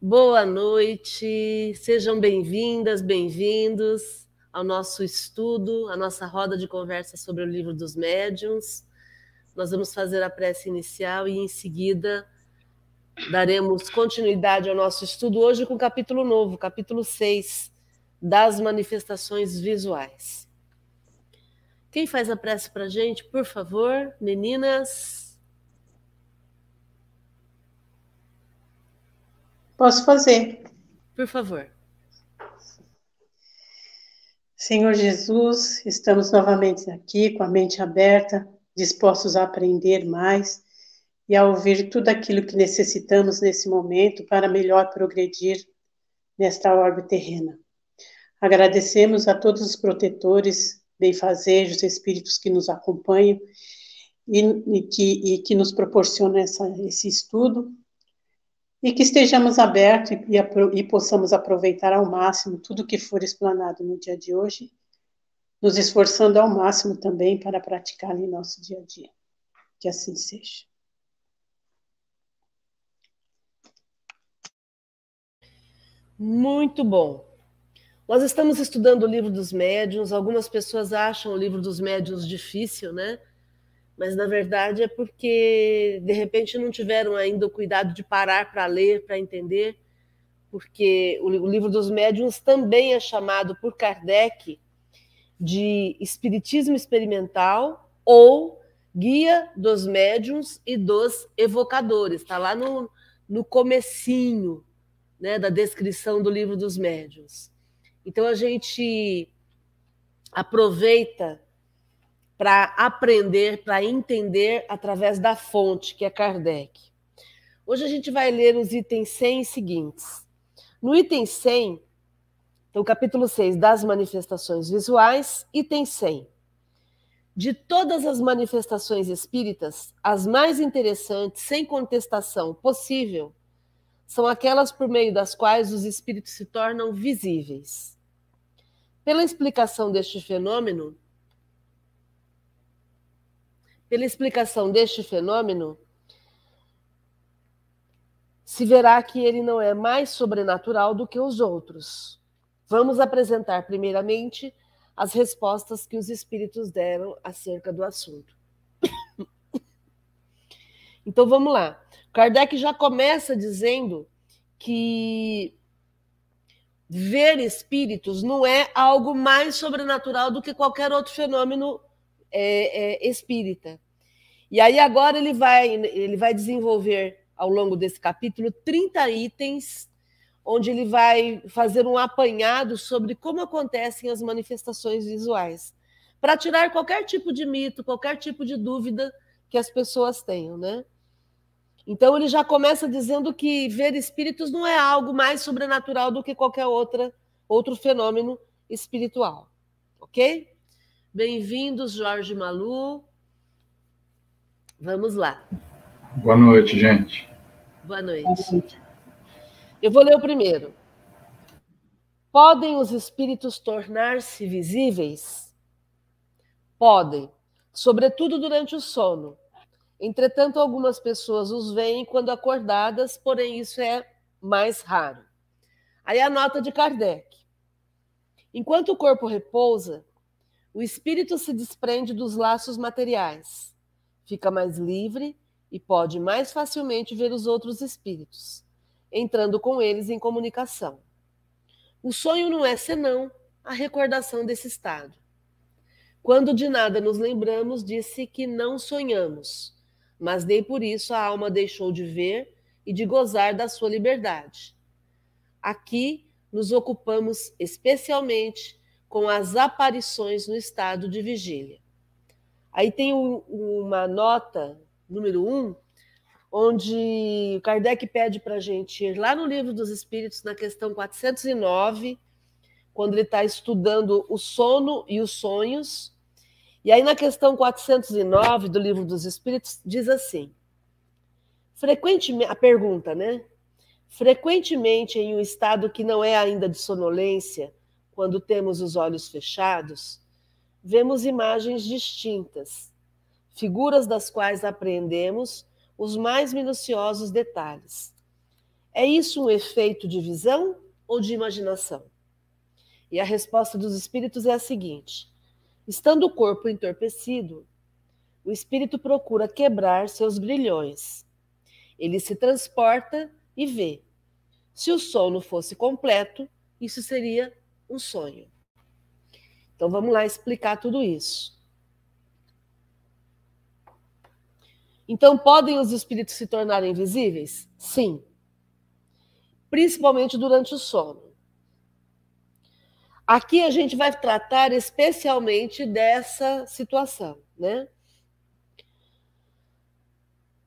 Boa noite, sejam bem-vindas, bem-vindos ao nosso estudo, à nossa roda de conversa sobre o livro dos médiuns. Nós vamos fazer a prece inicial e, em seguida, daremos continuidade ao nosso estudo hoje com o capítulo novo, capítulo 6, das manifestações visuais. Quem faz a prece para a gente, por favor, meninas? Posso fazer. Por favor. Senhor Jesus, estamos novamente aqui com a mente aberta, dispostos a aprender mais e a ouvir tudo aquilo que necessitamos nesse momento para melhor progredir nesta orbe terrena. Agradecemos a todos os protetores, benfazejos, espíritos que nos acompanham e, e, que, e que, nos proporcionam essa, esse estudo e que estejamos abertos e, e, possamos aproveitar ao máximo tudo que for explanado no dia de hoje, nos esforçando ao máximo também para praticar em nosso dia a dia. Que assim seja. Muito bom. Nós estamos estudando o livro dos médiuns. Algumas pessoas acham o livro dos médiuns difícil, né? Mas na verdade é porque de repente não tiveram ainda o cuidado de parar para ler, para entender, porque o livro dos médiuns também é chamado por Kardec de espiritismo experimental ou guia dos médiuns e dos evocadores. Está lá no, no comecinho né, da descrição do livro dos médiuns. Então a gente aproveita para aprender, para entender através da fonte, que é Kardec. Hoje a gente vai ler os itens 100 seguintes. No item 100, então, capítulo 6 das manifestações visuais, item 100. De todas as manifestações espíritas, as mais interessantes, sem contestação possível, são aquelas por meio das quais os espíritos se tornam visíveis. Pela explicação deste fenômeno, pela explicação deste fenômeno, se verá que ele não é mais sobrenatural do que os outros. Vamos apresentar, primeiramente, as respostas que os espíritos deram acerca do assunto. Então vamos lá. Kardec já começa dizendo que ver espíritos não é algo mais sobrenatural do que qualquer outro fenômeno é, é, espírita. E aí agora ele vai, ele vai desenvolver ao longo desse capítulo 30 itens, onde ele vai fazer um apanhado sobre como acontecem as manifestações visuais, para tirar qualquer tipo de mito, qualquer tipo de dúvida que as pessoas tenham, né? Então ele já começa dizendo que ver espíritos não é algo mais sobrenatural do que qualquer outra outro fenômeno espiritual. OK? Bem-vindos, Jorge Malu. Vamos lá. Boa noite, gente. Boa noite. Eu vou ler o primeiro. Podem os espíritos tornar-se visíveis? Podem, sobretudo durante o sono Entretanto, algumas pessoas os veem quando acordadas, porém isso é mais raro. Aí a nota de Kardec. Enquanto o corpo repousa, o espírito se desprende dos laços materiais, fica mais livre e pode mais facilmente ver os outros espíritos, entrando com eles em comunicação. O sonho não é senão a recordação desse estado. Quando de nada nos lembramos, disse que não sonhamos, mas nem por isso a alma deixou de ver e de gozar da sua liberdade. Aqui nos ocupamos especialmente com as aparições no estado de vigília. Aí tem um, uma nota, número um, onde Kardec pede para a gente ir lá no Livro dos Espíritos, na questão 409, quando ele está estudando o sono e os sonhos, e aí, na questão 409 do Livro dos Espíritos, diz assim: frequentemente, a pergunta, né? Frequentemente, em um estado que não é ainda de sonolência, quando temos os olhos fechados, vemos imagens distintas, figuras das quais apreendemos os mais minuciosos detalhes. É isso um efeito de visão ou de imaginação? E a resposta dos espíritos é a seguinte: estando o corpo entorpecido, o espírito procura quebrar seus grilhões. Ele se transporta e vê. Se o sono fosse completo, isso seria um sonho. Então vamos lá explicar tudo isso. Então podem os espíritos se tornarem visíveis? Sim. Principalmente durante o sono. Aqui a gente vai tratar especialmente dessa situação, né?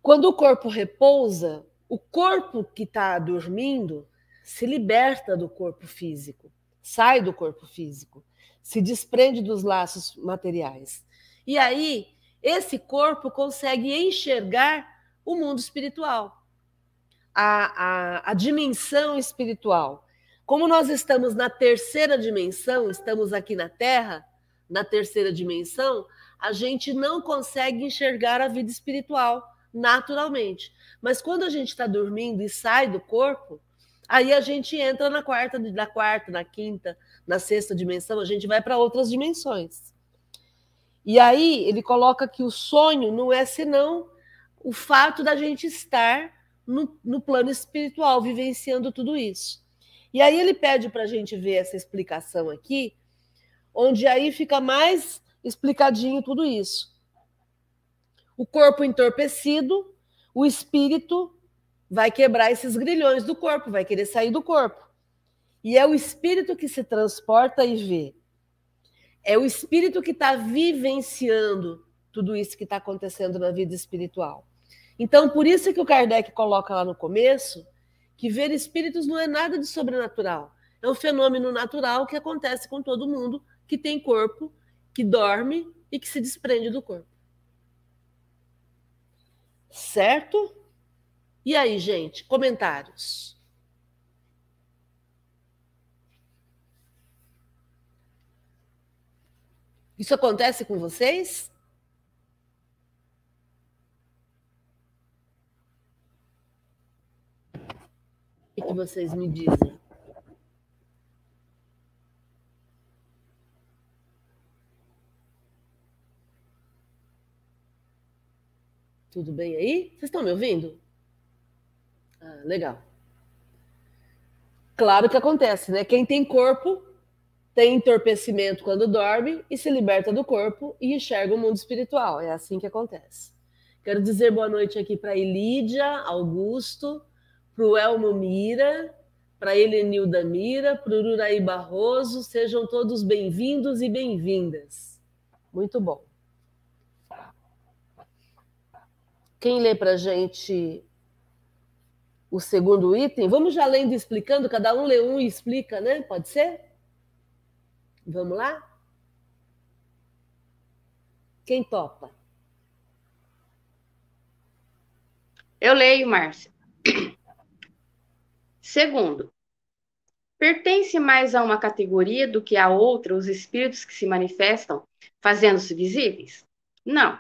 Quando o corpo repousa, o corpo que está dormindo se liberta do corpo físico, sai do corpo físico, se desprende dos laços materiais. E aí, esse corpo consegue enxergar o mundo espiritual, a, a, a dimensão espiritual. Como nós estamos na terceira dimensão, estamos aqui na Terra, na terceira dimensão, a gente não consegue enxergar a vida espiritual naturalmente. Mas quando a gente está dormindo e sai do corpo, aí a gente entra na quarta, na quarta, na quinta, na sexta dimensão, a gente vai para outras dimensões. E aí ele coloca que o sonho não é senão o fato da gente estar no, no plano espiritual, vivenciando tudo isso. E aí ele pede para a gente ver essa explicação aqui, onde aí fica mais explicadinho tudo isso o corpo entorpecido, o espírito vai quebrar esses grilhões do corpo, vai querer sair do corpo. E é o espírito que se transporta e vê. É o espírito que está vivenciando tudo isso que está acontecendo na vida espiritual. Então, por isso que o Kardec coloca lá no começo que ver espíritos não é nada de sobrenatural. É um fenômeno natural que acontece com todo mundo que tem corpo, que dorme e que se desprende do corpo. Certo? E aí, gente, comentários? Isso acontece com vocês? O que vocês me dizem? Tudo bem aí? Vocês estão me ouvindo? Ah, legal. Claro que acontece, né? Quem tem corpo tem entorpecimento quando dorme e se liberta do corpo e enxerga o mundo espiritual. É assim que acontece. Quero dizer boa noite aqui para Elídia, Augusto, para o Elmo Mira, para Helenilda Mira, para o Uraí Barroso. Sejam todos bem-vindos e bem-vindas. Muito bom. Quem lê para gente o segundo item? Vamos já lendo e explicando, cada um lê um e explica, né? Pode ser? Vamos lá? Quem topa? Eu leio, Márcia. Segundo, pertence mais a uma categoria do que a outra os espíritos que se manifestam fazendo-se visíveis? Não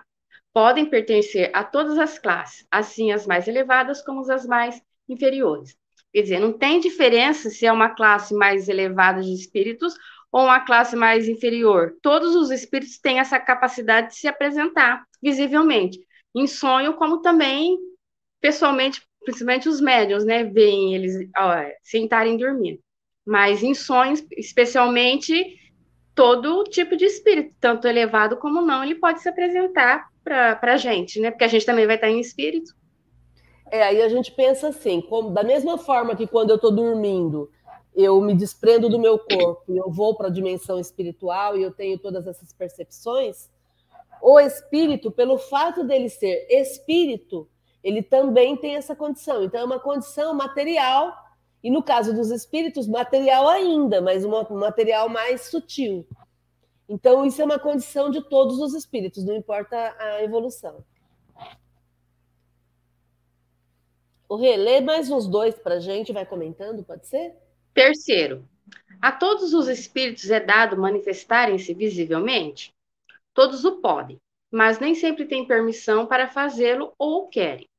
podem pertencer a todas as classes, assim as mais elevadas como as mais inferiores. Quer dizer, não tem diferença se é uma classe mais elevada de espíritos ou uma classe mais inferior. Todos os espíritos têm essa capacidade de se apresentar visivelmente, em sonho, como também pessoalmente, principalmente os médiums, né, veem eles ó, sentarem dormindo. Mas em sonhos, especialmente, todo tipo de espírito, tanto elevado como não, ele pode se apresentar para a gente, né? Porque a gente também vai estar em espírito. É, aí a gente pensa assim, como, da mesma forma que quando eu estou dormindo, eu me desprendo do meu corpo e eu vou para a dimensão espiritual e eu tenho todas essas percepções, o espírito, pelo fato dele ser espírito, ele também tem essa condição. Então, é uma condição material, e no caso dos espíritos, material ainda, mas um material mais sutil. Então, isso é uma condição de todos os espíritos, não importa a evolução. O Rê, lê mais uns dois para a gente, vai comentando, pode ser? Terceiro, a todos os espíritos é dado manifestarem-se visivelmente? Todos o podem, mas nem sempre têm permissão para fazê-lo ou querem.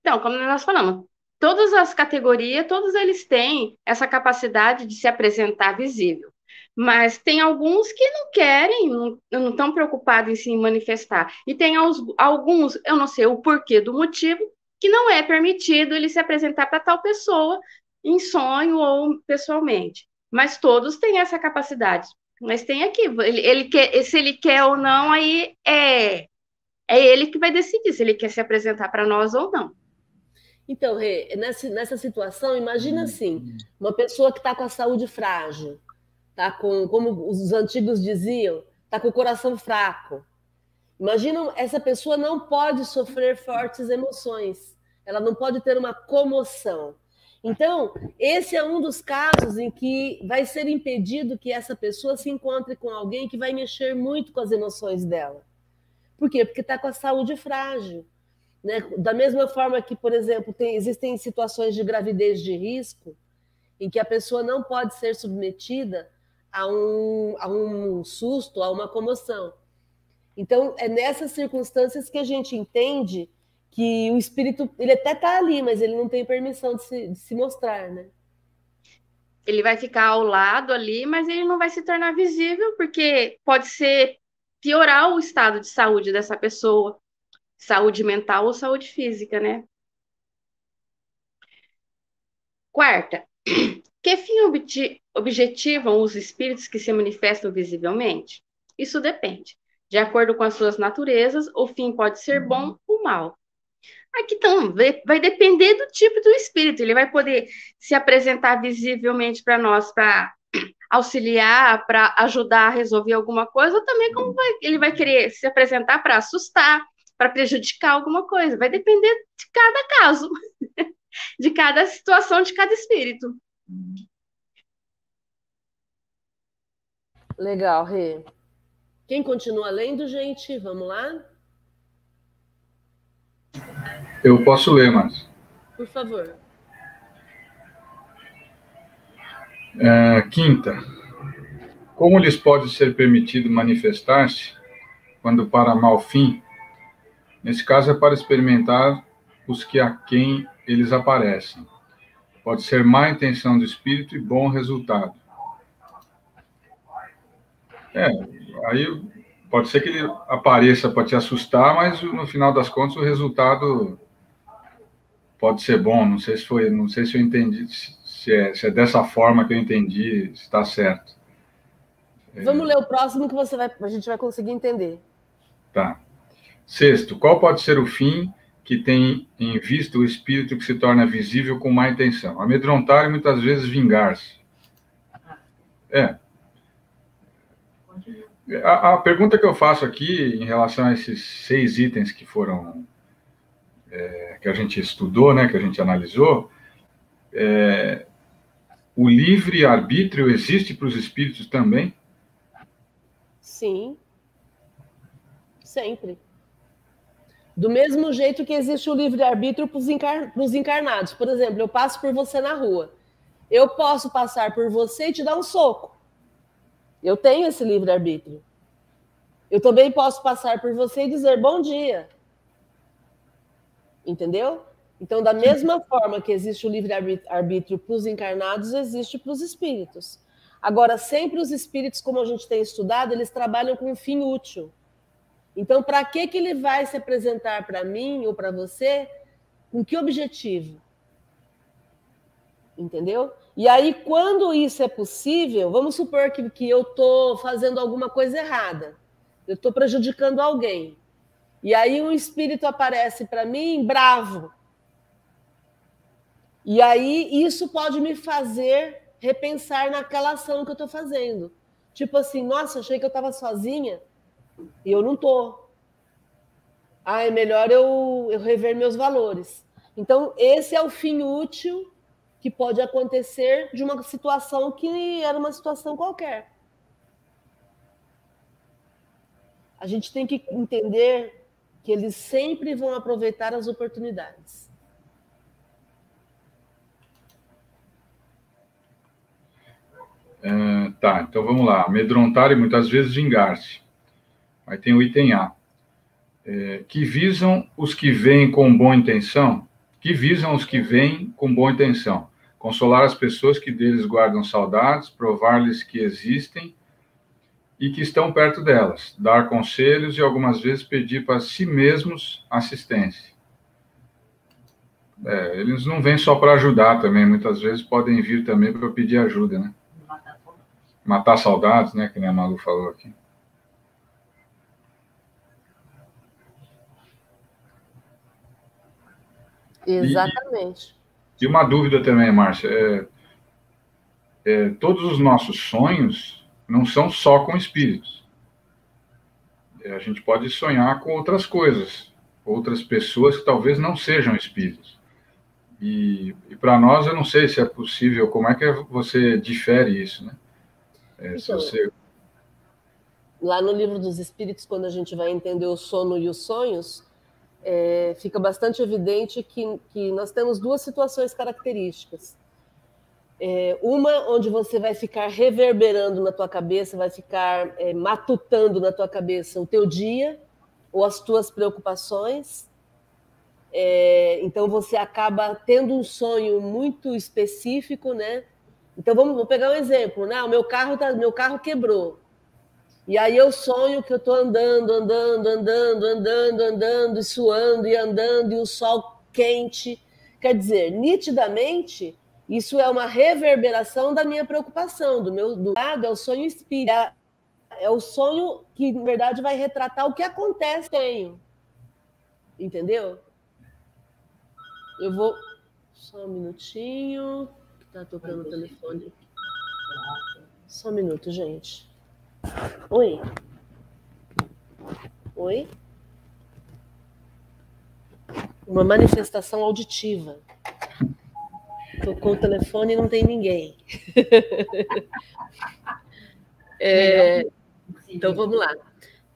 Então, como nós falamos, todas as categorias, todos eles têm essa capacidade de se apresentar visível. Mas tem alguns que não querem, não estão preocupados em se manifestar. E tem alguns, eu não sei o porquê do motivo, que não é permitido ele se apresentar para tal pessoa em sonho ou pessoalmente. Mas todos têm essa capacidade. Mas tem aqui, ele, ele quer, se ele quer ou não, aí é, é ele que vai decidir se ele quer se apresentar para nós ou não. Então, Rê, nessa, nessa situação, imagina assim, uma pessoa que está com a saúde frágil, tá com, como os antigos diziam, está com o coração fraco. Imagina, essa pessoa não pode sofrer fortes emoções, ela não pode ter uma comoção. Então, esse é um dos casos em que vai ser impedido que essa pessoa se encontre com alguém que vai mexer muito com as emoções dela. Por quê? Porque está com a saúde frágil. Né? Da mesma forma que, por exemplo, tem, existem situações de gravidez de risco em que a pessoa não pode ser submetida a um, a um susto, a uma comoção. Então, é nessas circunstâncias que a gente entende que o espírito, ele até está ali, mas ele não tem permissão de se, de se mostrar, né? Ele vai ficar ao lado ali, mas ele não vai se tornar visível, porque pode ser piorar o estado de saúde dessa pessoa, saúde mental ou saúde física, né? Quarta, que fim objetivam os espíritos que se manifestam visivelmente? Isso depende. De acordo com as suas naturezas, o fim pode ser bom ou mal. Aqui então, vai depender do tipo do espírito. Ele vai poder se apresentar visivelmente para nós para auxiliar, para ajudar a resolver alguma coisa, ou também como vai, ele vai querer se apresentar para assustar, para prejudicar alguma coisa. Vai depender de cada caso, de cada situação, de cada espírito. Legal, Rê. Quem continua lendo, gente? Vamos lá? Eu posso ler, mas. Por favor. É, quinta. Como lhes pode ser permitido manifestar-se quando para mal fim? Nesse caso é para experimentar os que a quem eles aparecem. Pode ser má intenção do espírito e bom resultado. É, aí pode ser que ele apareça para te assustar, mas no final das contas o resultado pode ser bom. Não sei se foi, não sei se eu entendi, se é, se é dessa forma que eu entendi, está certo. Vamos ler o próximo que você vai, a gente vai conseguir entender. Tá. Sexto, qual pode ser o fim que tem em vista o espírito que se torna visível com má intenção? Amedrontar e muitas vezes vingar-se. É. A, a, pergunta que eu faço aqui em relação a esses seis itens que foram é, que a gente estudou, né, que a gente analisou, é, o livre arbítrio existe para os espíritos também? Sim, sempre. Do mesmo jeito que existe o livre arbítrio para os encar encarnados. Por exemplo, eu passo por você na rua. Eu posso passar por você e te dar um soco. Eu tenho esse livre arbítrio. Eu também posso passar por você e dizer bom dia. Entendeu? Então, da mesma forma que existe o livre-arbítrio para os encarnados, existe para os espíritos. Agora, sempre os espíritos, como a gente tem estudado, eles trabalham com um fim útil. Então, para que, que ele vai se apresentar para mim ou para você? Com que objetivo? Entendeu? E aí, quando isso é possível, vamos supor que, que eu estou fazendo alguma coisa errada, eu estou prejudicando alguém. E aí um espírito aparece para mim bravo. E aí isso pode me fazer repensar naquela ação que eu estou fazendo. Tipo assim, nossa, achei que eu estava sozinha e eu não estou. Ah, é melhor eu, eu rever meus valores. Então, esse é o fim útil que pode acontecer de uma situação que era uma situação qualquer. A gente tem que entender que eles sempre vão aproveitar as oportunidades. É, tá, então vamos lá. Amedrontar e muitas vezes vingar-se. Aí tem o item A. É, que visam os que vêm com boa intenção que visam os que vêm com boa intenção, consolar as pessoas que deles guardam saudades, provar-lhes que existem e que estão perto delas, dar conselhos e algumas vezes pedir para si mesmos assistência. É, eles não vêm só para ajudar também, muitas vezes podem vir também para pedir ajuda, né? Matar saudades, né? Que nem a Malu falou aqui. Exatamente. E, e uma dúvida também, Márcia. É, é, todos os nossos sonhos não são só com espíritos. É, a gente pode sonhar com outras coisas, outras pessoas que talvez não sejam espíritos. E, e para nós, eu não sei se é possível, como é que você difere isso, né? É, então, você... Lá no livro dos Espíritos, quando a gente vai entender o sono e os sonhos, é, fica bastante evidente que, que nós temos duas situações características. É, uma onde você vai ficar reverberando na tua cabeça, vai ficar é, matutando na tua cabeça o teu dia ou as tuas preocupações. É, então você acaba tendo um sonho muito específico, né? Então vamos, vamos pegar um exemplo, né? O meu carro tá, meu carro quebrou. E aí eu sonho que eu estou andando, andando, andando, andando, andando, e suando e andando, e o sol quente. Quer dizer, nitidamente, isso é uma reverberação da minha preocupação, do meu do lado, é o sonho espírita. É o sonho que, na verdade, vai retratar o que acontece tenho. Entendeu? Eu vou. Só um minutinho. Tá tocando o telefone. Só um minuto, gente. Oi. Oi. Uma manifestação auditiva. Tocou o telefone e não tem ninguém. é, então vamos lá.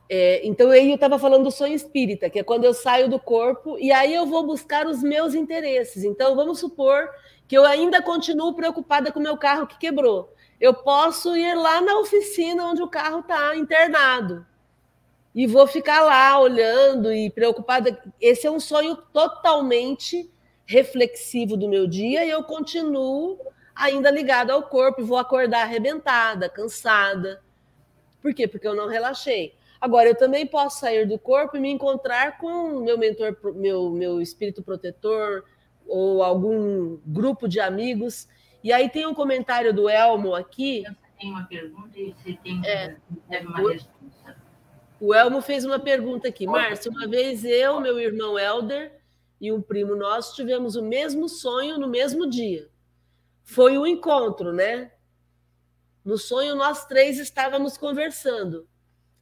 É, então eu estava falando do sonho espírita, que é quando eu saio do corpo e aí eu vou buscar os meus interesses. Então vamos supor que eu ainda continuo preocupada com o meu carro que quebrou eu posso ir lá na oficina onde o carro está internado e vou ficar lá olhando e preocupada. Esse é um sonho totalmente reflexivo do meu dia e eu continuo ainda ligada ao corpo e vou acordar arrebentada, cansada. Por quê? Porque eu não relaxei. Agora, eu também posso sair do corpo e me encontrar com meu mentor, meu, meu espírito protetor ou algum grupo de amigos e aí tem um comentário do Elmo aqui. Tem uma pergunta e você tem é, uma o, resposta. O Elmo fez uma pergunta aqui. Márcia, uma vez eu, meu irmão Helder e um primo nosso tivemos o mesmo sonho no mesmo dia. Foi um encontro, né? No sonho, nós três estávamos conversando.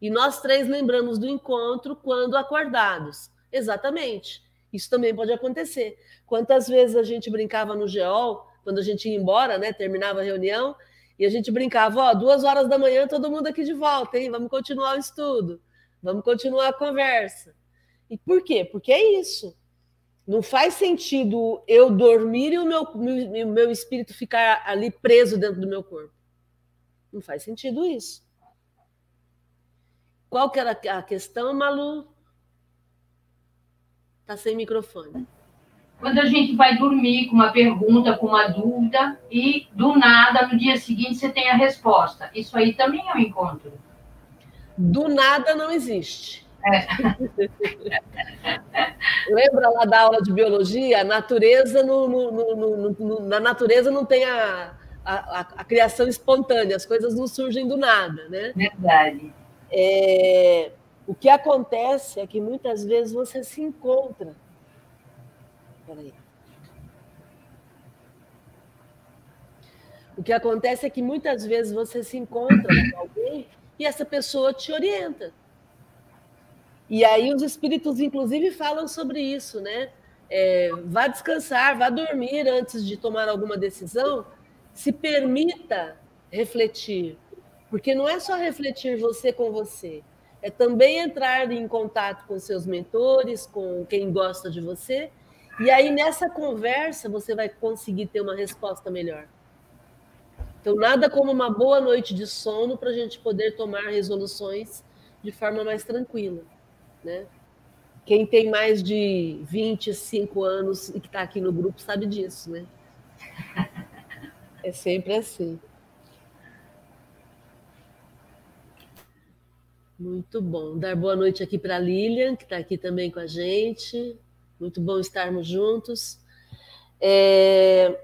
E nós três lembramos do encontro quando acordados. Exatamente. Isso também pode acontecer. Quantas vezes a gente brincava no geol quando a gente ia embora, né? Terminava a reunião e a gente brincava, ó, duas horas da manhã, todo mundo aqui de volta, hein? Vamos continuar o estudo, vamos continuar a conversa. E por quê? Porque é isso. Não faz sentido eu dormir e o meu, meu, meu espírito ficar ali preso dentro do meu corpo. Não faz sentido isso. Qual que era a questão, Malu? Tá sem microfone quando a gente vai dormir com uma pergunta, com uma dúvida, e do nada, no dia seguinte, você tem a resposta. Isso aí também é um encontro. Do nada não existe. É. Lembra lá da aula de biologia? A natureza no, no, no, na natureza não tem a, a, a, criação espontânea, as coisas não surgem do nada, né? Verdade. É, o que acontece é que muitas vezes você se encontra Peraí. O que acontece é que muitas vezes você se encontra com alguém e essa pessoa te orienta. E aí os espíritos, inclusive, falam sobre isso, né? É, vá descansar, vá dormir antes de tomar alguma decisão, se permita refletir. Porque não é só refletir você com você, é também entrar em contato com seus mentores, com quem gosta de você e aí, nessa conversa, você vai conseguir ter uma resposta melhor. Então, nada como uma boa noite de sono para a gente poder tomar resoluções de forma mais tranquila, né? Quem tem mais de 25 anos e que está aqui no grupo sabe disso, né? É sempre assim. Muito bom. Dar boa noite aqui para Lilian, que está aqui também com a gente. Muito bom estarmos juntos. É...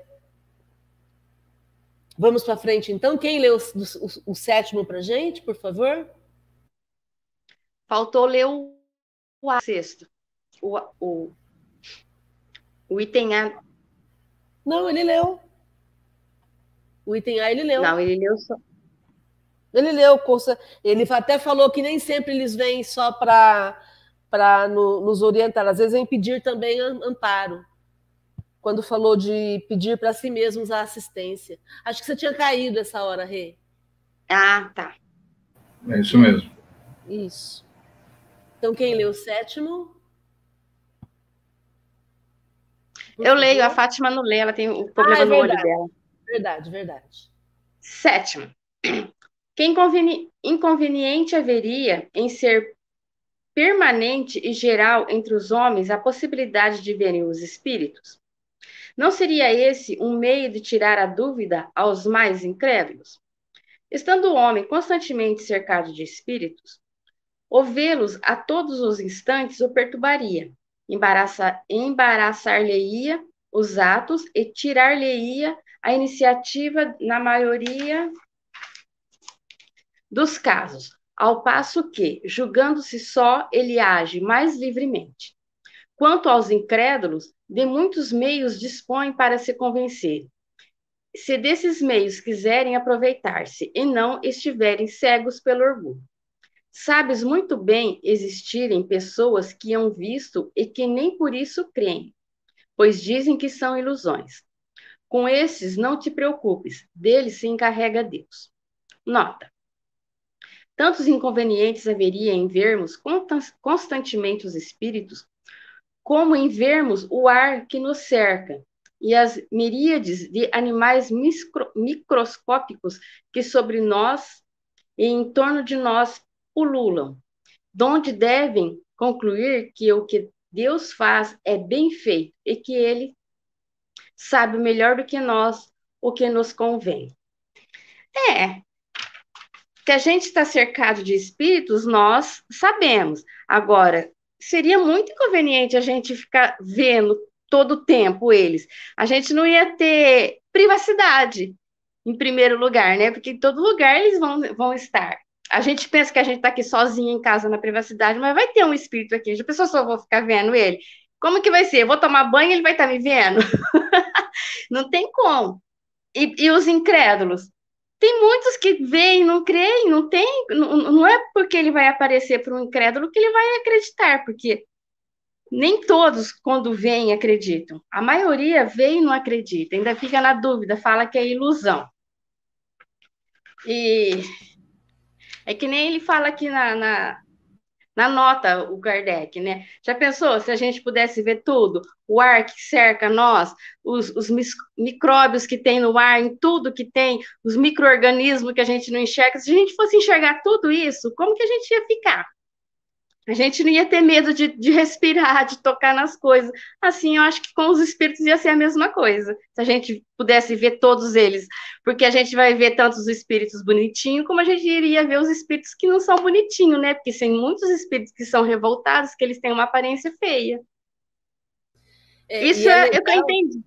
Vamos para frente, então. Quem leu o, o, o sétimo para a gente, por favor? Faltou ler o, o sexto. O, o, o item A. Não, ele leu. O item A ele leu. Não, ele leu só. Ele leu, ele até falou que nem sempre eles vêm só para no, nos orientar, às vezes vem pedir também amparo. Quando falou de pedir para si mesmos a assistência. Acho que você tinha caído essa hora, Rê. Ah, tá. É isso mesmo. Isso. Então, quem leu o sétimo? Por Eu leio, a Fátima não lê, ela tem o problema ah, é no olho dela. Verdade, verdade. Sétimo. Que inconveniente haveria em ser permanente e geral entre os homens a possibilidade de verem os espíritos? Não seria esse um meio de tirar a dúvida aos mais incrédulos? Estando o homem constantemente cercado de espíritos, ouvi-los a todos os instantes o perturbaria, embaraçar-lhe-ia os atos e tirar-lhe-ia a iniciativa na maioria dos casos, ao passo que, julgando-se só, ele age mais livremente. Quanto aos incrédulos, de muitos meios dispõe para se convencer. Se desses meios quiserem aproveitar-se e não estiverem cegos pelo orgulho. Sabes muito bem existirem pessoas que hão visto e que nem por isso creem, pois dizem que são ilusões. Com esses não te preocupes, deles se encarrega Deus. Nota: Tantos inconvenientes haveria em vermos constantemente os espíritos, como em vermos o ar que nos cerca e as miríades de animais micro, microscópicos que sobre nós e em torno de nós pululam, donde devem concluir que o que Deus faz é bem feito e que Ele sabe melhor do que nós o que nos convém. É, que a gente está cercado de espíritos, nós sabemos. Agora, seria muito inconveniente a gente ficar vendo todo o tempo eles. A gente não ia ter privacidade, em primeiro lugar, né? Porque em todo lugar eles vão, vão estar. A gente pensa que a gente está aqui sozinho em casa na privacidade, mas vai ter um espírito aqui. Já pensou se eu vou ficar vendo ele? Como que vai ser? Eu vou tomar banho e ele vai estar tá me vendo? não tem como. E, e os incrédulos? Tem muitos que veem, não creem, não tem, não, não é porque ele vai aparecer para um incrédulo que ele vai acreditar, porque nem todos, quando vêm, acreditam. A maioria vem e não acredita, ainda fica na dúvida, fala que é ilusão. E é que nem ele fala aqui na, na, na nota o Kardec, né? Já pensou se a gente pudesse ver tudo? O ar que cerca nós, os, os micróbios que tem no ar, em tudo que tem, os micro-organismos que a gente não enxerga. Se a gente fosse enxergar tudo isso, como que a gente ia ficar? A gente não ia ter medo de, de, respirar, de tocar nas coisas. Assim, eu acho que com os espíritos ia ser a mesma coisa. Se a gente pudesse ver todos eles. Porque a gente vai ver tanto os espíritos bonitinhos, como a gente iria ver os espíritos que não são bonitinhos, né? Porque tem muitos espíritos que são revoltados, que eles têm uma aparência feia. É, isso é, é eu que eu entendi.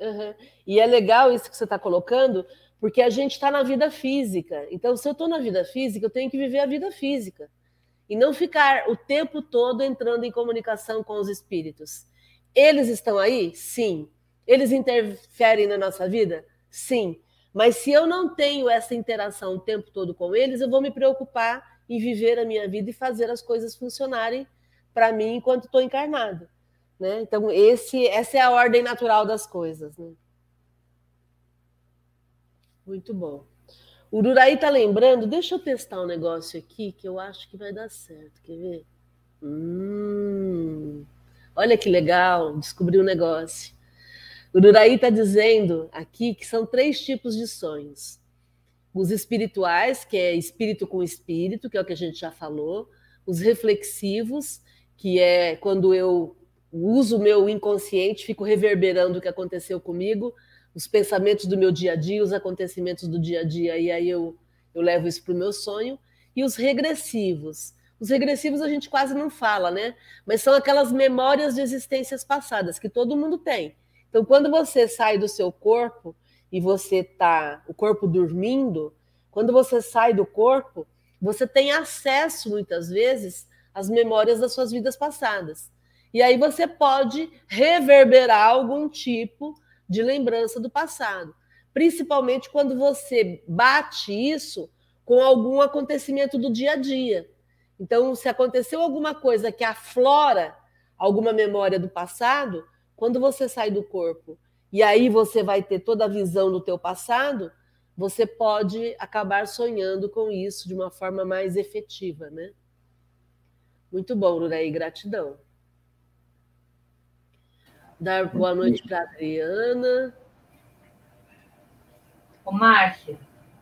Uhum. E é legal isso que você está colocando, porque a gente está na vida física. Então, se eu estou na vida física, eu tenho que viver a vida física e não ficar o tempo todo entrando em comunicação com os espíritos. Eles estão aí? Sim. Eles interferem na nossa vida? Sim. Mas se eu não tenho essa interação o tempo todo com eles, eu vou me preocupar em viver a minha vida e fazer as coisas funcionarem para mim enquanto estou encarnado. Né? Então, esse, essa é a ordem natural das coisas. Né? Muito bom. O Uraí está lembrando, deixa eu testar um negócio aqui que eu acho que vai dar certo. Quer ver? Hum, olha que legal, descobri um negócio. O Uraí está dizendo aqui que são três tipos de sonhos. Os espirituais, que é espírito com espírito, que é o que a gente já falou. Os reflexivos, que é quando eu uso o meu inconsciente, fico reverberando o que aconteceu comigo, os pensamentos do meu dia a dia, os acontecimentos do dia a dia, e aí eu, eu levo isso para o meu sonho. E os regressivos. Os regressivos a gente quase não fala, né? Mas são aquelas memórias de existências passadas que todo mundo tem. Então, quando você sai do seu corpo e você tá o corpo dormindo, quando você sai do corpo, você tem acesso muitas vezes às memórias das suas vidas passadas. E aí você pode reverberar algum tipo de lembrança do passado, principalmente quando você bate isso com algum acontecimento do dia a dia. Então, se aconteceu alguma coisa que aflora alguma memória do passado, quando você sai do corpo e aí você vai ter toda a visão do teu passado, você pode acabar sonhando com isso de uma forma mais efetiva, né? Muito bom, Lurei, gratidão. Dar boa noite para a Adriana. Ô, Márcia.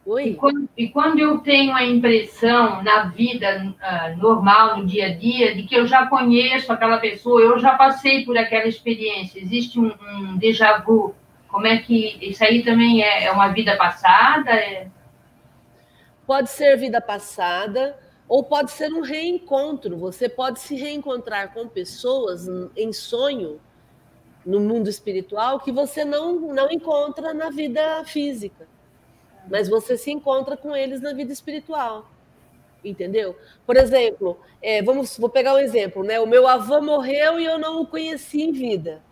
Oi? E quando, e quando, eu tenho a impressão na vida uh, normal, no dia a dia, de que eu já conheço aquela pessoa, eu já passei por aquela experiência, existe um, um déjà vu como é que isso aí também é, é uma vida passada? É... Pode ser vida passada ou pode ser um reencontro. Você pode se reencontrar com pessoas em sonho no mundo espiritual que você não, não encontra na vida física, mas você se encontra com eles na vida espiritual. Entendeu? Por exemplo, é, vamos, vou pegar um exemplo, né? O meu avô morreu e eu não o conheci em vida.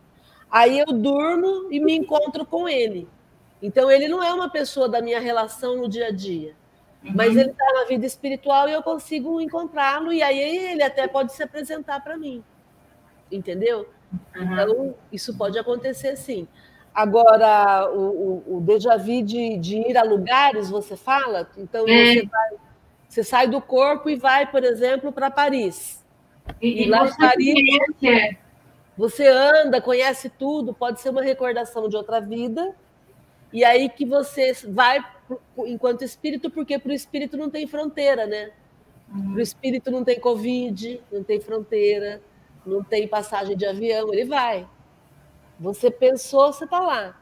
Aí eu durmo e me encontro com ele. Então ele não é uma pessoa da minha relação no dia a dia. Uhum. Mas ele está na vida espiritual e eu consigo encontrá-lo, e aí ele até pode se apresentar para mim. Entendeu? Uhum. Então, isso pode acontecer sim. Agora, o, o, o déjà vu de, de, ir a lugares, você fala? Então, é. você, vai, você, sai do corpo e vai, por exemplo, para Paris. E, e lá em Paris. Conhece, você anda, conhece tudo, pode ser uma recordação de outra vida, e aí que você vai enquanto espírito, porque para o espírito não tem fronteira, né? Uhum. Para o espírito não tem Covid, não tem fronteira, não tem passagem de avião, ele vai. Você pensou, você está lá.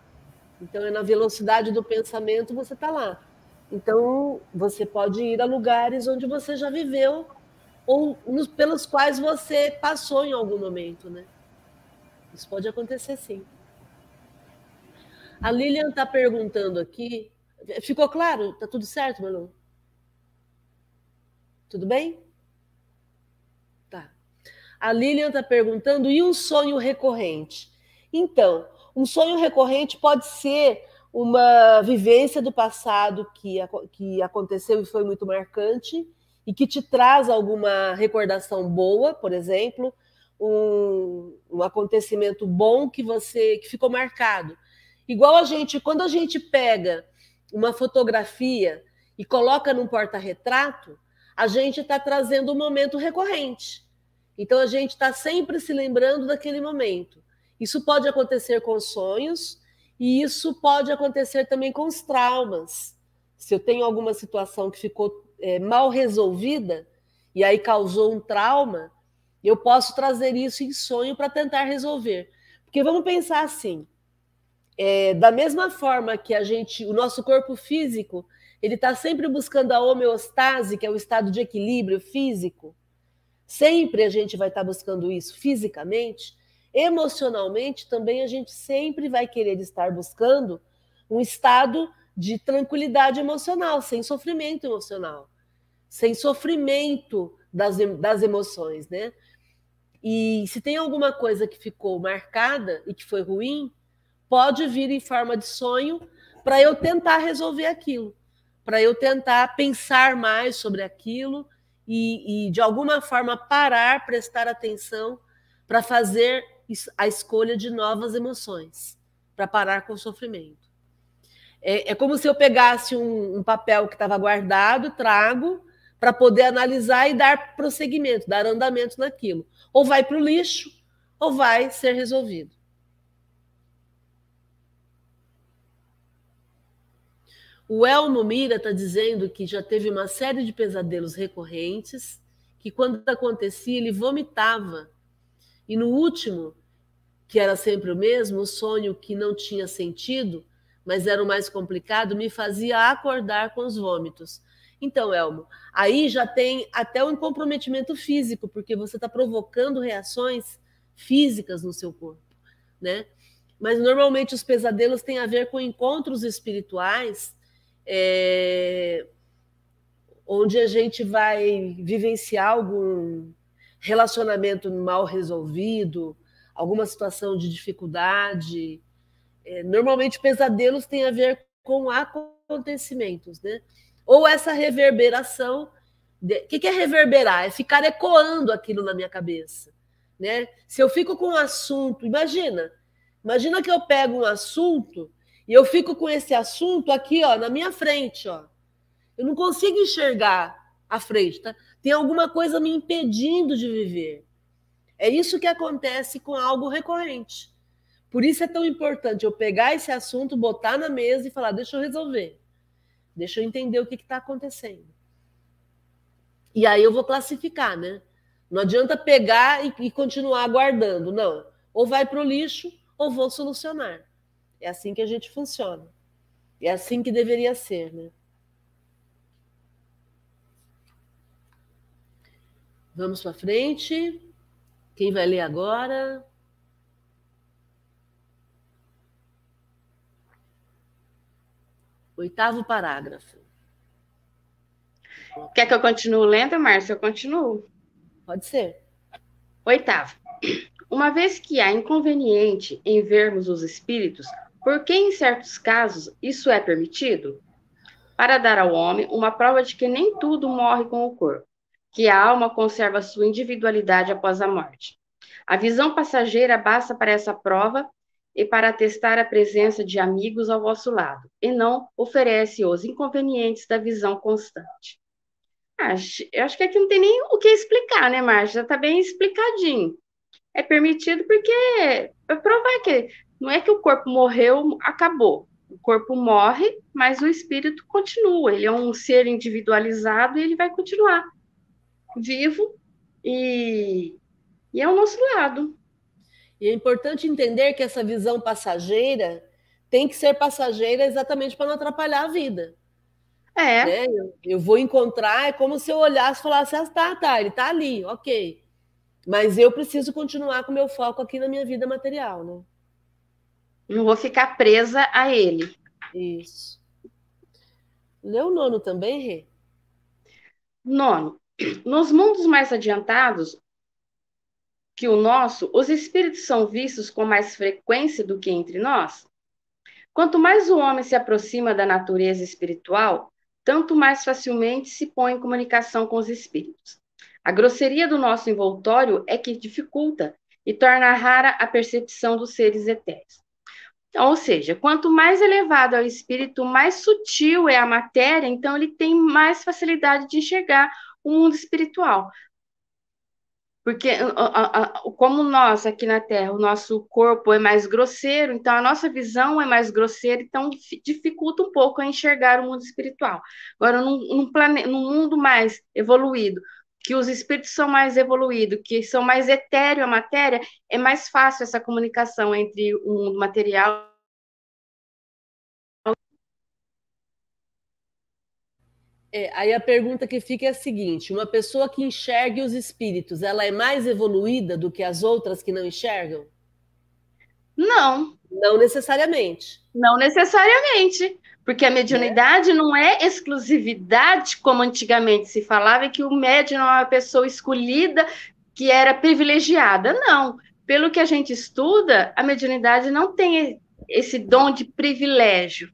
Então, é na velocidade do pensamento, você está lá. Então, você pode ir a lugares onde você já viveu ou nos, pelos quais você passou em algum momento, né? Isso pode acontecer sim. A Lilian está perguntando aqui. Ficou claro? Tá tudo certo, Manu? Tudo bem? A Lilian está perguntando: e um sonho recorrente? Então, um sonho recorrente pode ser uma vivência do passado que, que aconteceu e foi muito marcante e que te traz alguma recordação boa, por exemplo, um, um acontecimento bom que você que ficou marcado. Igual a gente, quando a gente pega uma fotografia e coloca num porta-retrato, a gente está trazendo um momento recorrente. Então a gente está sempre se lembrando daquele momento. Isso pode acontecer com sonhos e isso pode acontecer também com os traumas. Se eu tenho alguma situação que ficou é, mal resolvida e aí causou um trauma, eu posso trazer isso em sonho para tentar resolver. Porque vamos pensar assim: é, da mesma forma que a gente, o nosso corpo físico, ele está sempre buscando a homeostase, que é o estado de equilíbrio físico. Sempre a gente vai estar tá buscando isso fisicamente. Emocionalmente, também a gente sempre vai querer estar buscando um estado de tranquilidade emocional, sem sofrimento emocional, sem sofrimento das, das emoções, né? E se tem alguma coisa que ficou marcada e que foi ruim, pode vir em forma de sonho para eu tentar resolver aquilo, para eu tentar pensar mais sobre aquilo e, e de alguma forma parar, prestar atenção para fazer a escolha de novas emoções, para parar com o sofrimento. É, é, como se eu pegasse um, um papel que estava guardado, trago, para poder analisar e dar prosseguimento, dar andamento naquilo ou vai para o lixo, ou vai ser resolvido. O Elmo Mira está dizendo que já teve uma série de pesadelos recorrentes que quando acontecia, ele vomitava. E no último, que era sempre o mesmo, o sonho que não tinha sentido, mas era o mais complicado, me fazia acordar com os vômitos. Então, Elmo, aí já tem até um comprometimento físico, porque você está provocando reações físicas no seu corpo, né? Mas normalmente os pesadelos têm a ver com encontros espirituais, é, onde a gente vai vivenciar algum relacionamento mal resolvido, alguma situação de dificuldade. É, normalmente pesadelos têm a ver com acontecimentos, né? Ou essa reverberação. O que, que é reverberar? É ficar ecoando aquilo na minha cabeça. Né? Se eu fico com um assunto, imagina, imagina que eu pego um assunto e eu fico com esse assunto aqui, ó, na minha frente, ó. Eu não consigo enxergar a frente, tá? Tem alguma coisa me impedindo de viver. É isso que acontece com algo recorrente. Por isso é tão importante eu pegar esse assunto, botar na mesa e falar: deixa eu resolver. Deixa eu entender o que está acontecendo. E aí eu vou classificar, né? Não adianta pegar e, e continuar aguardando, não. Ou vai para o lixo ou vou solucionar. É assim que a gente funciona. É assim que deveria ser, né? Vamos para frente. Quem vai ler agora? Oitavo parágrafo. Quer que eu continue lendo, Márcia? Eu continuo. Pode ser. Oitavo. Uma vez que há inconveniente em vermos os espíritos, por que em certos casos isso é permitido? Para dar ao homem uma prova de que nem tudo morre com o corpo, que a alma conserva sua individualidade após a morte. A visão passageira basta para essa prova e para testar a presença de amigos ao vosso lado, e não oferece os inconvenientes da visão constante. Acho, eu acho que aqui não tem nem o que explicar, né, Márcia? Já está bem explicadinho. É permitido porque é provar que não é que o corpo morreu, acabou. O corpo morre, mas o espírito continua. Ele é um ser individualizado e ele vai continuar vivo e, e é o nosso lado. E é importante entender que essa visão passageira tem que ser passageira exatamente para não atrapalhar a vida. É. Né? Eu, eu, vou encontrar, é como se eu olhasse e falasse, ah, tá, tá, ele está ali, ok. Mas eu preciso continuar com meu foco aqui na minha vida material, né? Não vou ficar presa a ele. Isso. Lê o nono também, Rê? Nono. Nos mundos mais adiantados, que o nosso, os espíritos são vistos com mais frequência do que entre nós? Quanto mais o homem se aproxima da natureza espiritual, tanto mais facilmente se põe em comunicação com os espíritos. A grosseria do nosso envoltório é que dificulta e torna rara a percepção dos seres etéreos. Ou seja, quanto mais elevado é o espírito, mais sutil é a matéria, então ele tem mais facilidade de enxergar o mundo espiritual. Porque como nós aqui na Terra, o nosso corpo é mais grosseiro, então a nossa visão é mais grosseira, então dificulta um pouco a enxergar o mundo espiritual. Agora, num, num, plane... num mundo mais evoluído, que os espíritos são mais evoluídos, que são mais etéreo a matéria, é mais fácil essa comunicação entre o mundo material É, aí a pergunta que fica é a seguinte: uma pessoa que enxergue os espíritos, ela é mais evoluída do que as outras que não enxergam? Não. Não necessariamente. Não necessariamente. Porque a mediunidade é. não é exclusividade, como antigamente se falava, que o médium é uma pessoa escolhida que era privilegiada. Não. Pelo que a gente estuda, a mediunidade não tem esse dom de privilégio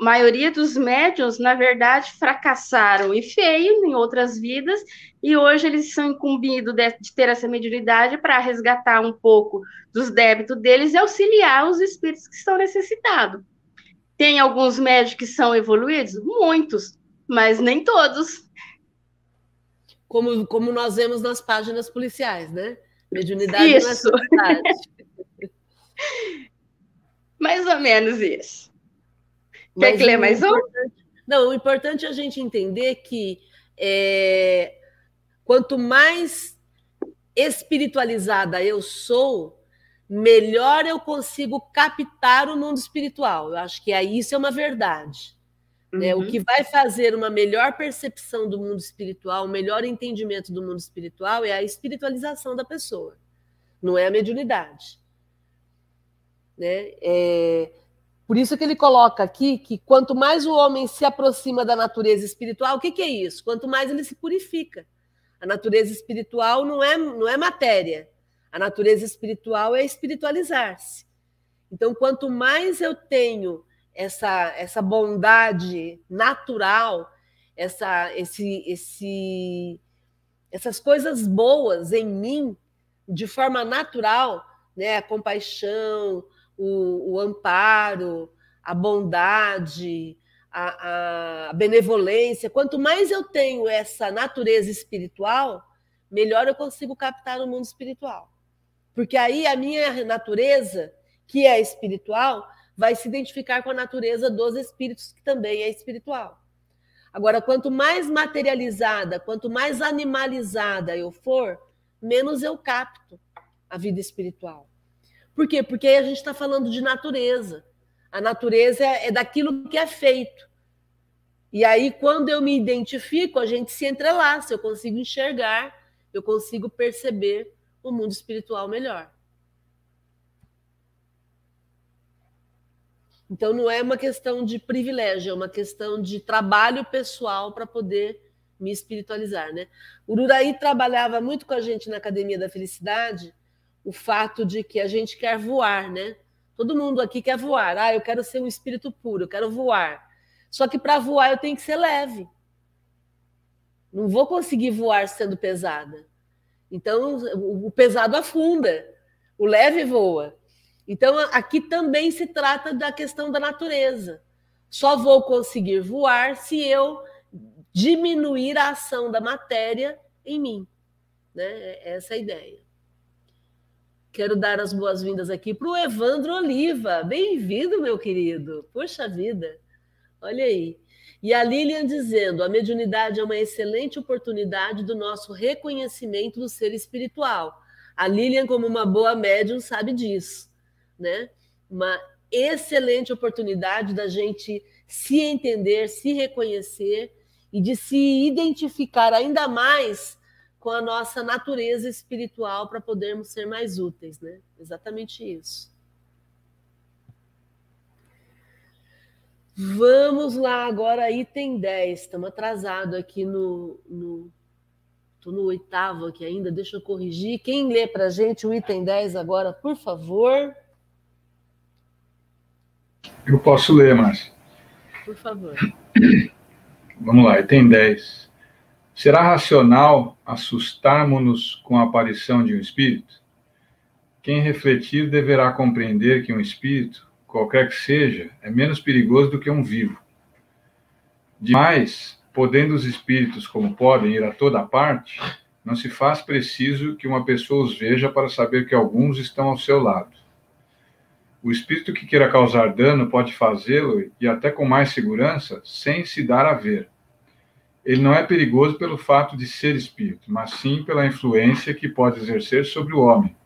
a maioria dos médiums, na verdade, fracassaram e feio em outras vidas, e hoje eles são incumbidos de, de ter essa mediunidade para resgatar um pouco dos débitos deles e auxiliar os espíritos que estão necessitados. Tem alguns médios que são evoluídos? Muitos, mas nem todos. Como, como nós vemos nas páginas policiais, né? Mediunidade isso. não é Mais ou menos isso. Quer Mas que lê mais um? Não, o importante é a gente entender que é, quanto mais espiritualizada eu sou, melhor eu consigo captar o mundo espiritual. Eu acho que aí isso é uma verdade. Uhum. Né? O uhum. que vai fazer uma melhor percepção do mundo espiritual, um melhor entendimento do mundo espiritual é a espiritualização da pessoa, não é a mediunidade. Né? É, por isso que ele coloca aqui que quanto mais o homem se aproxima da natureza espiritual, o que, que é isso? Quanto mais ele se purifica. A natureza espiritual não é, não é matéria. A natureza espiritual é espiritualizar-se. Então, quanto mais eu tenho essa, essa bondade natural, essa, esse, esse, essas coisas boas em mim, de forma natural, né? a compaixão, o, o amparo, a bondade, a, a, benevolência. Quanto mais eu tenho essa natureza espiritual, melhor eu consigo captar o mundo espiritual. Porque aí a minha natureza, que é espiritual, vai se identificar com a natureza dos espíritos, que também é espiritual. Agora, quanto mais materializada, quanto mais animalizada eu for, menos eu capto a vida espiritual. Por quê? Porque aí a gente está falando de natureza. A natureza é daquilo que é feito. E aí, quando eu me identifico, a gente se entrelaça, eu consigo enxergar, eu consigo perceber o mundo espiritual melhor. Então, não é uma questão de privilégio, é uma questão de trabalho pessoal para poder me espiritualizar. Né? O Uraí trabalhava muito com a gente na Academia da Felicidade o fato de que a gente quer voar, né? Todo mundo aqui quer voar. Ah, eu quero ser um espírito puro, eu quero voar. Só que para voar eu tenho que ser leve. Não vou conseguir voar sendo pesada. Então, o pesado afunda, o leve voa. Então, aqui também se trata da questão da natureza. Só vou conseguir voar se eu diminuir a ação da matéria em mim. Né? É essa é a ideia. Quero dar as boas-vindas aqui para o Evandro Oliva. Bem-vindo, meu querido. Puxa vida. Olha aí. E a Lilian dizendo: a mediunidade é uma excelente oportunidade do nosso reconhecimento do ser espiritual. A Lilian, como uma boa médium, sabe disso, né? Uma excelente oportunidade da gente se entender, se reconhecer e de se identificar ainda mais com a nossa natureza espiritual para podermos ser mais úteis, né? Exatamente isso. Vamos lá agora, item 10. Estamos atrasados aqui no. no Estou no oitavo aqui ainda, deixa eu corrigir. Quem lê para a gente o item 10 agora, por favor? Eu posso ler, Márcia. Por favor. Vamos lá, item 10. Será racional assustarmos-nos com a aparição de um espírito? Quem refletir deverá compreender que um espírito, qualquer que seja, é menos perigoso do que um vivo. Demais, podendo os espíritos, como podem, ir a toda parte, não se faz preciso que uma pessoa os veja para saber que alguns estão ao seu lado. O espírito que queira causar dano pode fazê-lo, e até com mais segurança, sem se dar a ver ele não é perigoso pelo fato de ser espírito, mas sim pela influência que pode exercer sobre o homem,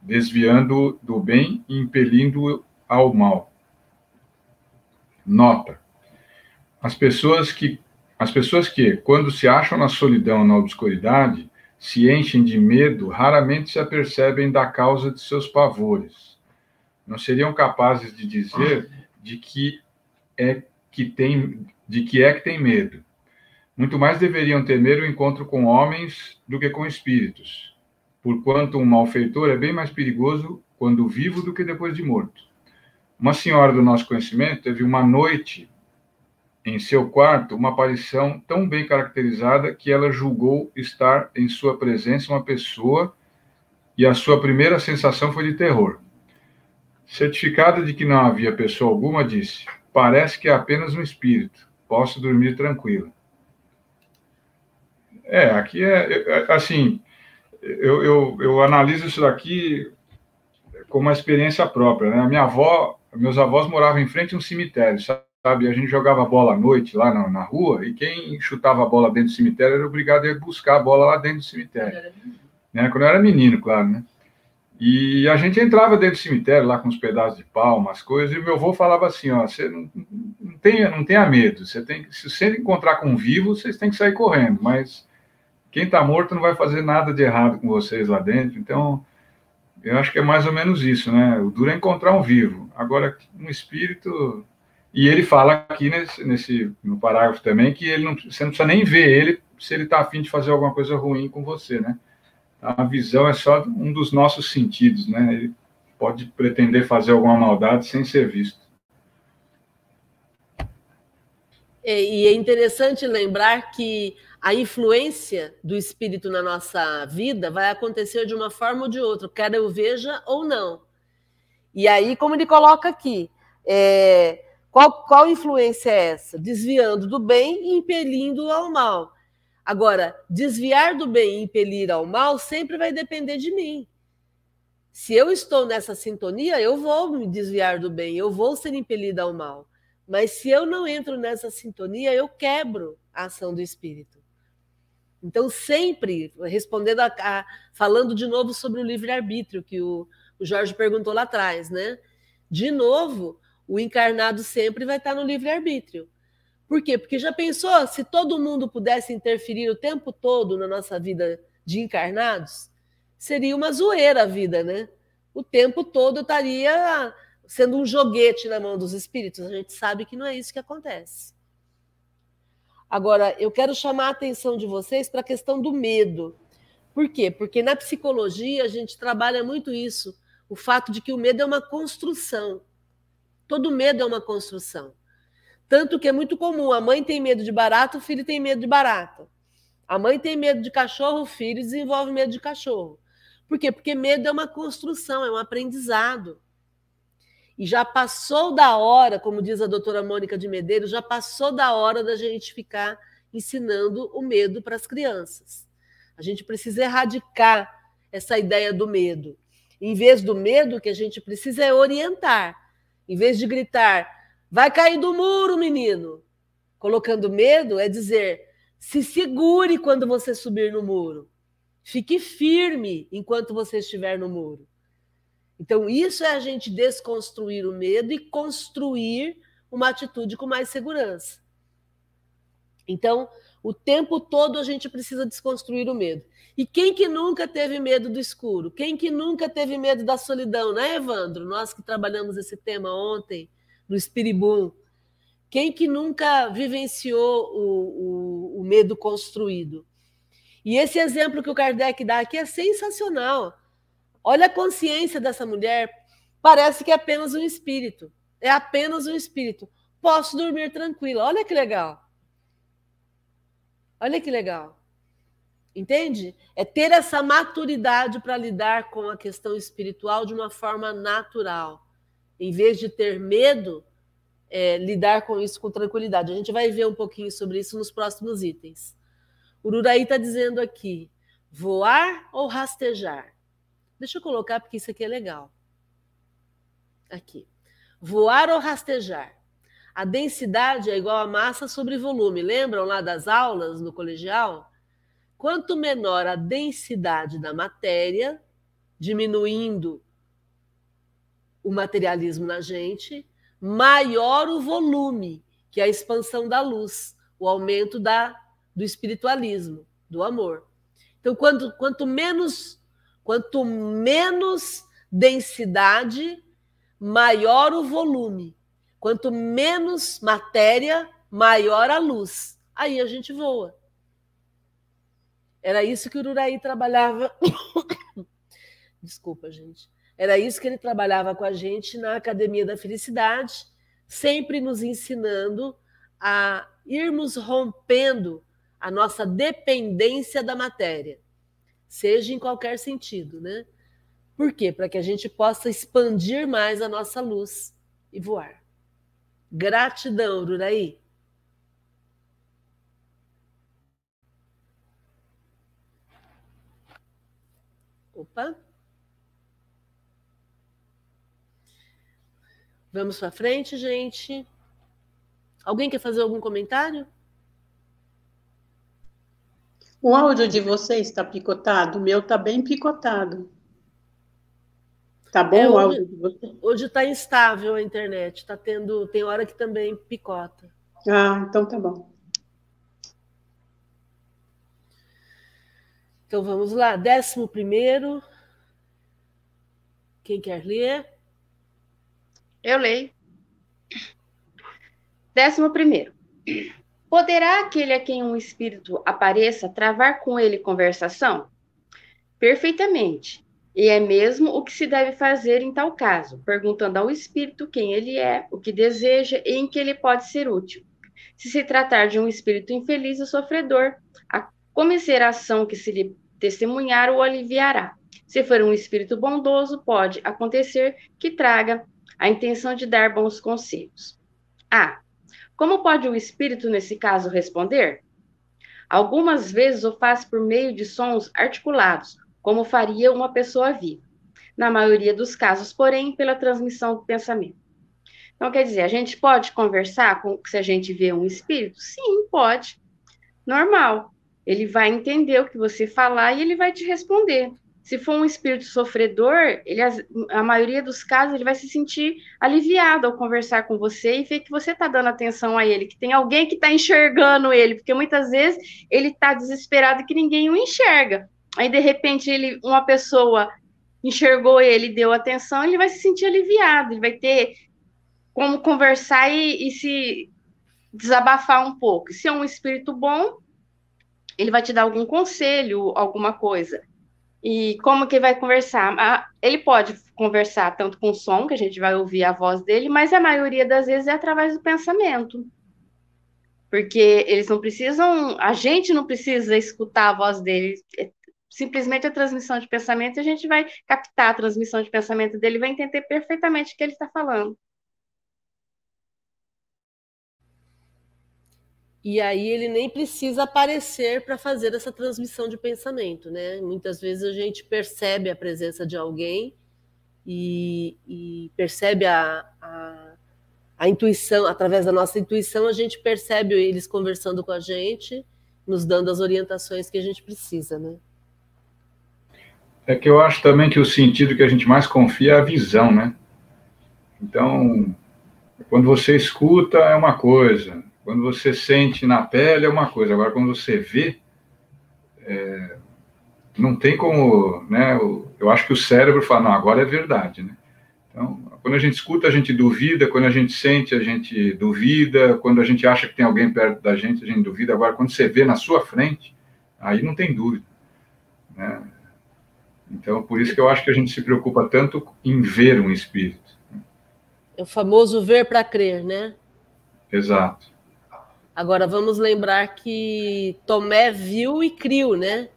desviando do bem e impelindo ao mal. Nota: as pessoas que as pessoas que, quando se acham na solidão, na obscuridade, se enchem de medo, raramente se apercebem da causa de seus pavores. Não seriam capazes de dizer de que é que tem de que é que tem medo muito mais deveriam temer o encontro com homens do que com espíritos, porquanto um malfeitor é bem mais perigoso quando vivo do que depois de morto. Uma senhora do nosso conhecimento teve uma noite em seu quarto uma aparição tão bem caracterizada que ela julgou estar em sua presença uma pessoa e a sua primeira sensação foi de terror. Certificada de que não havia pessoa alguma, disse: Parece que é apenas um espírito. Posso dormir tranquila. É, aqui é, é assim, eu, eu, eu analiso isso daqui como uma experiência própria, né? A minha avó, meus avós moravam em frente a um cemitério, sabe? A gente jogava bola à noite lá na, na, rua e quem chutava a bola dentro do cemitério era obrigado a ir buscar a bola lá dentro do cemitério. Né? Quando eu era menino, claro, né? E a gente entrava dentro do cemitério lá com os pedaços de pau, umas coisas, e meu avô falava assim, ó, você não, não, tenha, não tenha medo, você tem, se você encontrar com um vivo, vocês têm que sair correndo, mas quem está morto não vai fazer nada de errado com vocês lá dentro, então eu acho que é mais ou menos isso, né? O duro é encontrar um vivo. Agora, um espírito. E ele fala aqui nesse, nesse no parágrafo também que ele não, você não precisa nem ver ele se ele está afim de fazer alguma coisa ruim com você, né? A visão é só um dos nossos sentidos, né? Ele pode pretender fazer alguma maldade sem ser visto. E é interessante lembrar que a influência do espírito na nossa vida vai acontecer de uma forma ou de outra, quer eu veja ou não. E aí, como ele coloca aqui, é, qual, qual influência é essa? Desviando do bem e impelindo ao mal. Agora, desviar do bem e impelir ao mal sempre vai depender de mim. Se eu estou nessa sintonia, eu vou me desviar do bem, eu vou ser impelida ao mal. Mas se eu não entro nessa sintonia, eu quebro a ação do espírito. Então, sempre, respondendo a, a, falando de novo sobre o livre-arbítrio, que o, o Jorge perguntou lá atrás, né? De novo, o encarnado sempre vai estar no livre-arbítrio. Por quê? Porque já pensou se todo mundo pudesse interferir o tempo todo na nossa vida de encarnados? Seria uma zoeira a vida, né? O tempo todo estaria sendo um joguete na mão dos espíritos. A gente sabe que não é isso que acontece. Agora, eu quero chamar a atenção de vocês para a questão do medo. Por quê? Porque na psicologia a gente trabalha muito isso, o fato de que o medo é uma construção. Todo medo é uma construção. Tanto que é muito comum, a mãe tem medo de barato, o filho tem medo de barato. A mãe tem medo de cachorro, o filho desenvolve medo de cachorro. Por quê? Porque medo é uma construção, é um aprendizado. E já passou da hora, como diz a doutora Mônica de Medeiros, já passou da hora da gente ficar ensinando o medo para as crianças. A gente precisa erradicar essa ideia do medo. Em vez do medo, o que a gente precisa é orientar. Em vez de gritar, vai cair do muro, menino. Colocando medo é dizer, se segure quando você subir no muro. Fique firme enquanto você estiver no muro. Então, isso é a gente desconstruir o medo e construir uma atitude com mais segurança. Então, o tempo todo a gente precisa desconstruir o medo. E quem que nunca teve medo do escuro? Quem que nunca teve medo da solidão, né, Evandro? Nós que trabalhamos esse tema ontem no Espiribum. Quem que nunca vivenciou o, o, o medo construído? E esse exemplo que o Kardec dá aqui é sensacional. Olha a consciência dessa mulher. Parece que é apenas um espírito. É apenas um espírito. Posso dormir tranquila. Olha que legal. Olha que legal. Entende? É ter essa maturidade para lidar com a questão espiritual de uma forma natural. Em vez de ter medo, é, lidar com isso com tranquilidade. A gente vai ver um pouquinho sobre isso nos próximos itens. O Ururaí está dizendo aqui: voar ou rastejar? Deixa eu colocar porque isso aqui é legal. Aqui. Voar ou rastejar? A densidade é igual a massa sobre volume. Lembram lá das aulas no colegial? Quanto menor a densidade da matéria, diminuindo o materialismo na gente, maior o volume, que é a expansão da luz, o aumento da, do espiritualismo, do amor. Então, quanto, quanto menos Quanto menos densidade, maior o volume. Quanto menos matéria, maior a luz. Aí a gente voa. Era isso que o Uraí trabalhava. Desculpa, gente. Era isso que ele trabalhava com a gente na Academia da Felicidade, sempre nos ensinando a irmos rompendo a nossa dependência da matéria seja em qualquer sentido, né? Por quê? Para que a gente possa expandir mais a nossa luz e voar. Gratidão, Ururaí. Opa. Vamos para frente, gente. Alguém quer fazer algum comentário? O áudio de vocês está picotado? O meu está bem picotado. Tá bom é, o áudio de vocês? Hoje está instável a internet. Tá tendo, tem hora que também picota. Ah, então tá bom. Então vamos lá. Décimo primeiro. Quem quer ler? Eu leio. Décimo primeiro. Poderá aquele a quem um espírito apareça travar com ele conversação? Perfeitamente. E é mesmo o que se deve fazer em tal caso, perguntando ao espírito quem ele é, o que deseja e em que ele pode ser útil. Se se tratar de um espírito infeliz e sofredor, a comiseração que se lhe testemunhar o aliviará. Se for um espírito bondoso, pode acontecer que traga a intenção de dar bons conselhos. A. Como pode o espírito, nesse caso, responder? Algumas vezes o faz por meio de sons articulados, como faria uma pessoa viva. Na maioria dos casos, porém, pela transmissão do pensamento. Então, quer dizer, a gente pode conversar com se a gente vê um espírito? Sim, pode. Normal. Ele vai entender o que você falar e ele vai te responder. Se for um espírito sofredor, ele, a maioria dos casos, ele vai se sentir aliviado ao conversar com você e ver que você está dando atenção a ele, que tem alguém que está enxergando ele, porque muitas vezes ele está desesperado que ninguém o enxerga. Aí, de repente, ele, uma pessoa enxergou ele, deu atenção, ele vai se sentir aliviado, ele vai ter como conversar e, e se desabafar um pouco. Se é um espírito bom, ele vai te dar algum conselho, alguma coisa. E como que vai conversar? Ah, ele pode conversar tanto com som, que a gente vai ouvir a voz dele, mas a maioria das vezes é através do pensamento. Porque eles não precisam, a gente não precisa escutar a voz dele, é simplesmente a transmissão de pensamento, a gente vai captar a transmissão de pensamento dele, vai entender perfeitamente o que ele está falando. E aí ele nem precisa aparecer para fazer essa transmissão de pensamento, né? Muitas vezes a gente percebe a presença de alguém e, e percebe a, a, a, intuição, através da nossa intuição, a gente percebe eles conversando com a gente, nos dando as orientações que a gente precisa, né? É que eu acho também que o sentido que a gente mais confia é a visão, né? Então, quando você escuta é uma coisa, quando você sente na pele é uma coisa, agora quando você vê, é, não tem como, né? Eu acho que o cérebro fala, não, agora é verdade, né? Então, quando a gente escuta, a gente duvida, quando a gente sente, a gente duvida, quando a gente acha que tem alguém perto da gente, a gente duvida. Agora, quando você vê na sua frente, aí não tem dúvida, né? Então, por isso que eu acho que a gente se preocupa tanto em ver um espírito. É o famoso ver para crer, né? Exato. Agora vamos lembrar que Tomé viu e criou, né?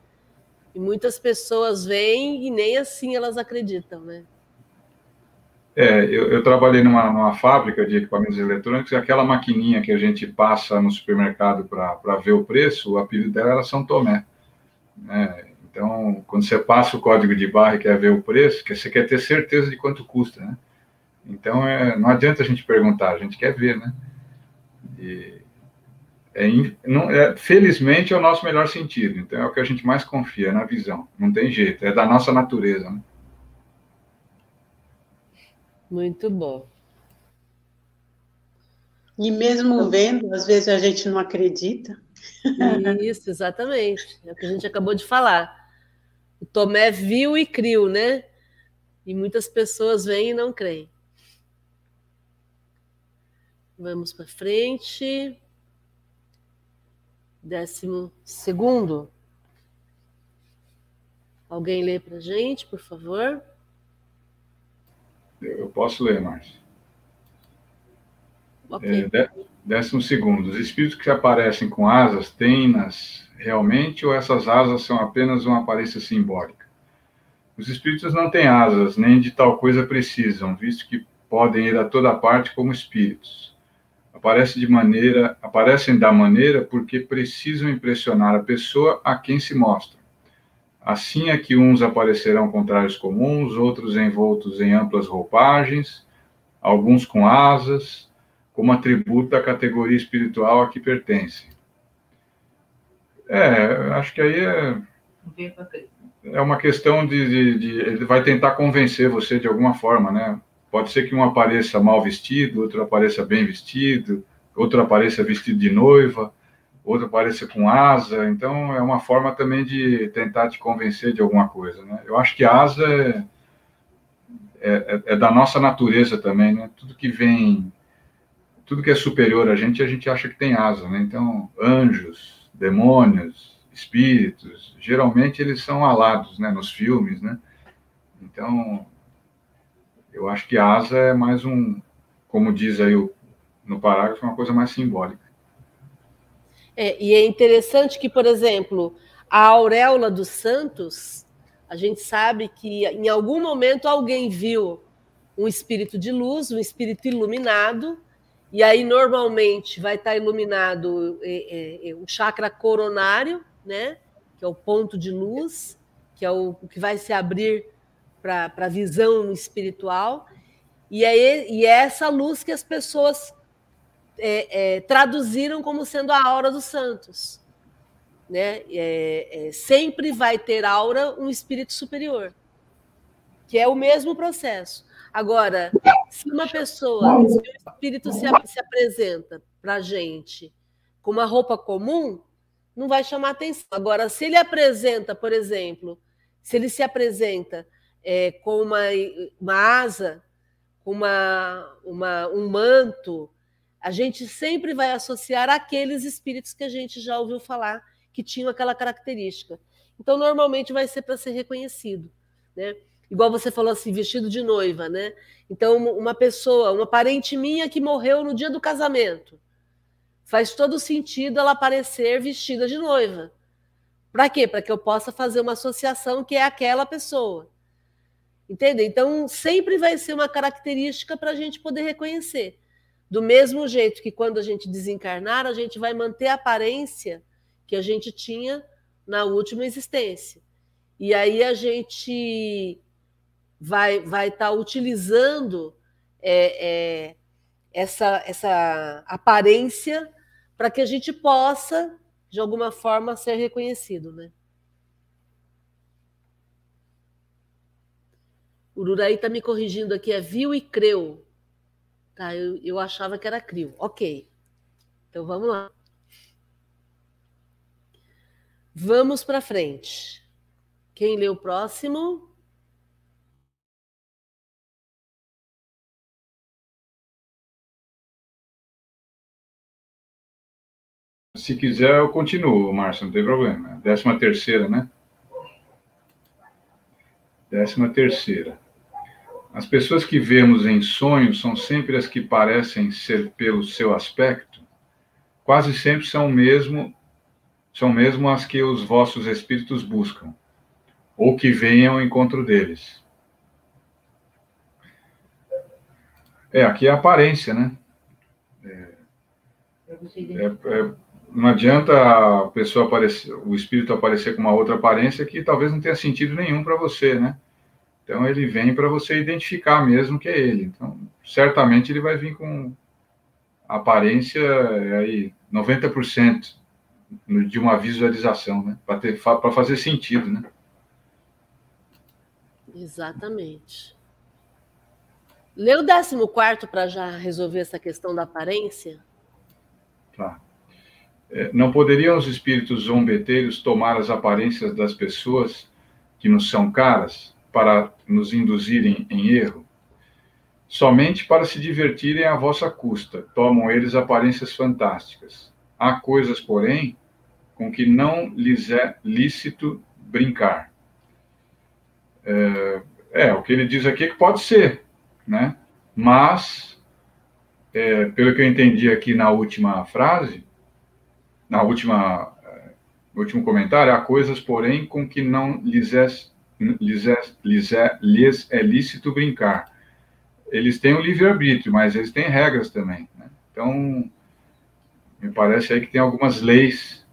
E muitas pessoas veem e nem assim elas acreditam, né? É, eu, eu trabalhei numa, numa, fábrica de equipamentos eletrônicos e aquela maquininha que a gente passa no supermercado para ver o preço, o apelido dela era São Tomé. Né? Então, quando você passa o código de barra e quer ver o preço, você quer ter certeza de quanto custa, né? Então, é, não adianta a gente perguntar, a gente quer ver, né? E, é, não, é, felizmente é o nosso melhor sentido, então é o que a gente mais confia, na visão. Não tem jeito, é da nossa natureza. Né? Muito bom. E mesmo vendo, às vezes a gente não acredita. Isso, exatamente. É o que a gente acabou de falar. O Tomé viu e criou, né? E muitas pessoas vêm e não creem. Vamos para frente. Décimo segundo. Alguém lê para gente, por favor? Eu posso ler, Márcio. Okay. É, décimo segundo. Os espíritos que aparecem com asas têm-nas realmente ou essas asas são apenas uma aparência simbólica? Os espíritos não têm asas, nem de tal coisa precisam, visto que podem ir a toda parte como espíritos aparece de maneira, aparecem da maneira porque precisam impressionar a pessoa a quem se mostram. Assim é que uns aparecerão com trajes comuns, outros envoltos em amplas roupagens, alguns com asas, como atributo da categoria espiritual a que pertence. É, acho que aí é, é uma questão de, de, de, Ele vai tentar convencer você de alguma forma, né? Pode ser que um apareça mal vestido, outro apareça bem vestido, outro apareça vestido de noiva, outro apareça com asa. Então, é uma forma também de tentar te convencer de alguma coisa, né? Eu acho que asa é, é, é, é da nossa natureza também, né? Tudo que vem tudo que é superior a gente, a gente acha que tem asa, né? Então, anjos, demônios, espíritos, geralmente eles são alados, né, nos filmes, né? Então, eu acho que asa é mais um, como diz aí o, no parágrafo, uma coisa mais simbólica. É, e é interessante que, por exemplo, a auréola dos santos, a gente sabe que em algum momento alguém viu um espírito de luz, um espírito iluminado, e aí, normalmente, vai estar iluminado é, é, é, o chakra coronário, né? que é o ponto de luz, que é o que vai se abrir para a visão espiritual. E é, e é essa luz que as pessoas é, é, traduziram como sendo a aura dos santos. Né? É, é, sempre vai ter aura um espírito superior, que é o mesmo processo. Agora, se uma pessoa, se o espírito se, se apresenta para a gente com uma roupa comum, não vai chamar atenção. Agora, se ele apresenta, por exemplo, se ele se apresenta é, com uma, uma asa, com uma, uma, um manto, a gente sempre vai associar aqueles espíritos que a gente já ouviu falar que tinham aquela característica. Então, normalmente vai ser para ser reconhecido. Né? igual você falou assim, vestido de noiva, né? Então, uma pessoa, uma parente minha que morreu no dia do casamento, faz todo sentido ela aparecer vestida de noiva. Para quê? Para que eu possa fazer uma associação que é aquela pessoa. Entende? Então, sempre vai ser uma característica para a gente poder reconhecer. Do mesmo jeito que quando a gente desencarnar, a gente vai manter a aparência que a gente tinha na última existência. E aí a gente vai vai estar tá utilizando é, é, essa, essa aparência para que a gente possa, de alguma forma, ser reconhecido. Né? O Uraí está me corrigindo aqui, é viu e creu. Tá, eu, eu achava que era crio. Ok. Então vamos lá. Vamos para frente. Quem lê o próximo? Se quiser, eu continuo, Márcio, não tem problema. Décima terceira, né? Décima terceira. As pessoas que vemos em sonhos são sempre as que parecem ser pelo seu aspecto, quase sempre são mesmo são mesmo as que os vossos espíritos buscam, ou que venham ao encontro deles. É, aqui é a aparência, né? É, é, é, não adianta a pessoa aparecer, o espírito aparecer com uma outra aparência que talvez não tenha sentido nenhum para você, né? Então ele vem para você identificar mesmo que é ele. Então, certamente ele vai vir com aparência é aí 90% de uma visualização, né? Para fazer sentido, né? Exatamente. Lê o 14 para já resolver essa questão da aparência. Tá. É, não poderiam os espíritos zombeteiros tomar as aparências das pessoas que nos são caras para nos induzirem em erro? Somente para se divertirem à vossa custa, tomam eles aparências fantásticas. Há coisas, porém, com que não lhes é lícito brincar. É, é o que ele diz aqui é que pode ser, né? Mas, é, pelo que eu entendi aqui na última frase, na última, no último comentário, há coisas, porém, com que não lhes é, lhes é, lhes é, lhes é lícito brincar. Eles têm o livre-arbítrio, mas eles têm regras também. Né? Então, me parece aí que tem algumas leis.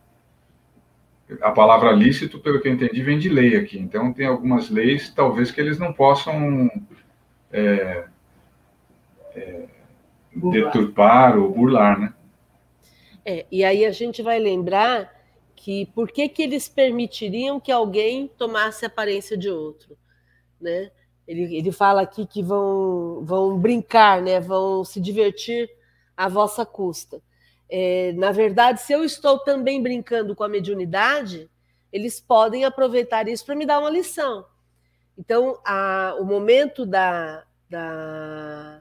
A palavra lícito, pelo que eu entendi, vem de lei aqui. Então, tem algumas leis, talvez, que eles não possam é, é, deturpar ou burlar, né? É, e aí a gente vai lembrar que por que, que eles permitiriam que alguém tomasse a aparência de outro, né? Ele, ele fala aqui que vão, vão brincar, né? Vão se divertir à vossa custa. É, na verdade, se eu estou também brincando com a mediunidade, eles podem aproveitar isso para me dar uma lição. Então, a, o momento da, da,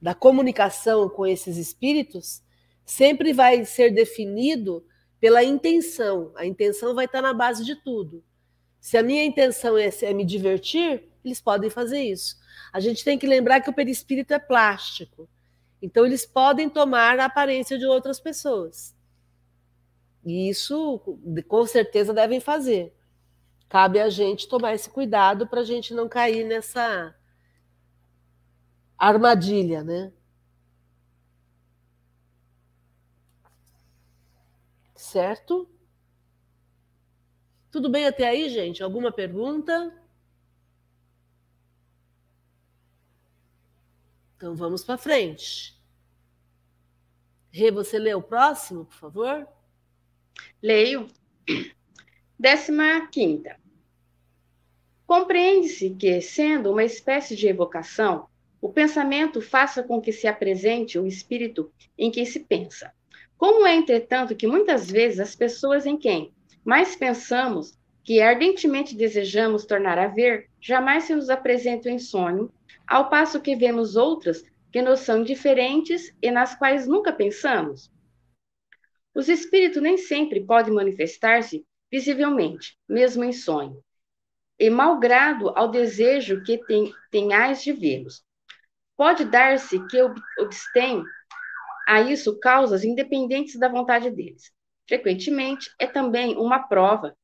da comunicação com esses espíritos sempre vai ser definido pela intenção. A intenção vai estar na base de tudo. Se a minha intenção é, é me divertir, eles podem fazer isso. A gente tem que lembrar que o perispírito é plástico. Então, eles podem tomar a aparência de outras pessoas. E isso, com certeza, devem fazer. Cabe a gente tomar esse cuidado para a gente não cair nessa armadilha, né? Certo? Tudo bem até aí, gente? Alguma pergunta? Então vamos para frente. Rê, você lê o próximo, por favor? Leio. Décima quinta. Compreende-se que, sendo uma espécie de evocação, o pensamento faça com que se apresente o espírito em que se pensa. Como é, entretanto, que muitas vezes as pessoas em quem mais pensamos, que ardentemente desejamos tornar a ver, jamais se nos apresentam em sonho, ao passo que vemos outras que nos são diferentes e nas quais nunca pensamos? Os espíritos nem sempre podem manifestar-se visivelmente, mesmo em sonho, e malgrado ao desejo que tem, tenhais de vê-los. Pode dar-se que obstém a isso causas independentes da vontade deles. Frequentemente, é também uma prova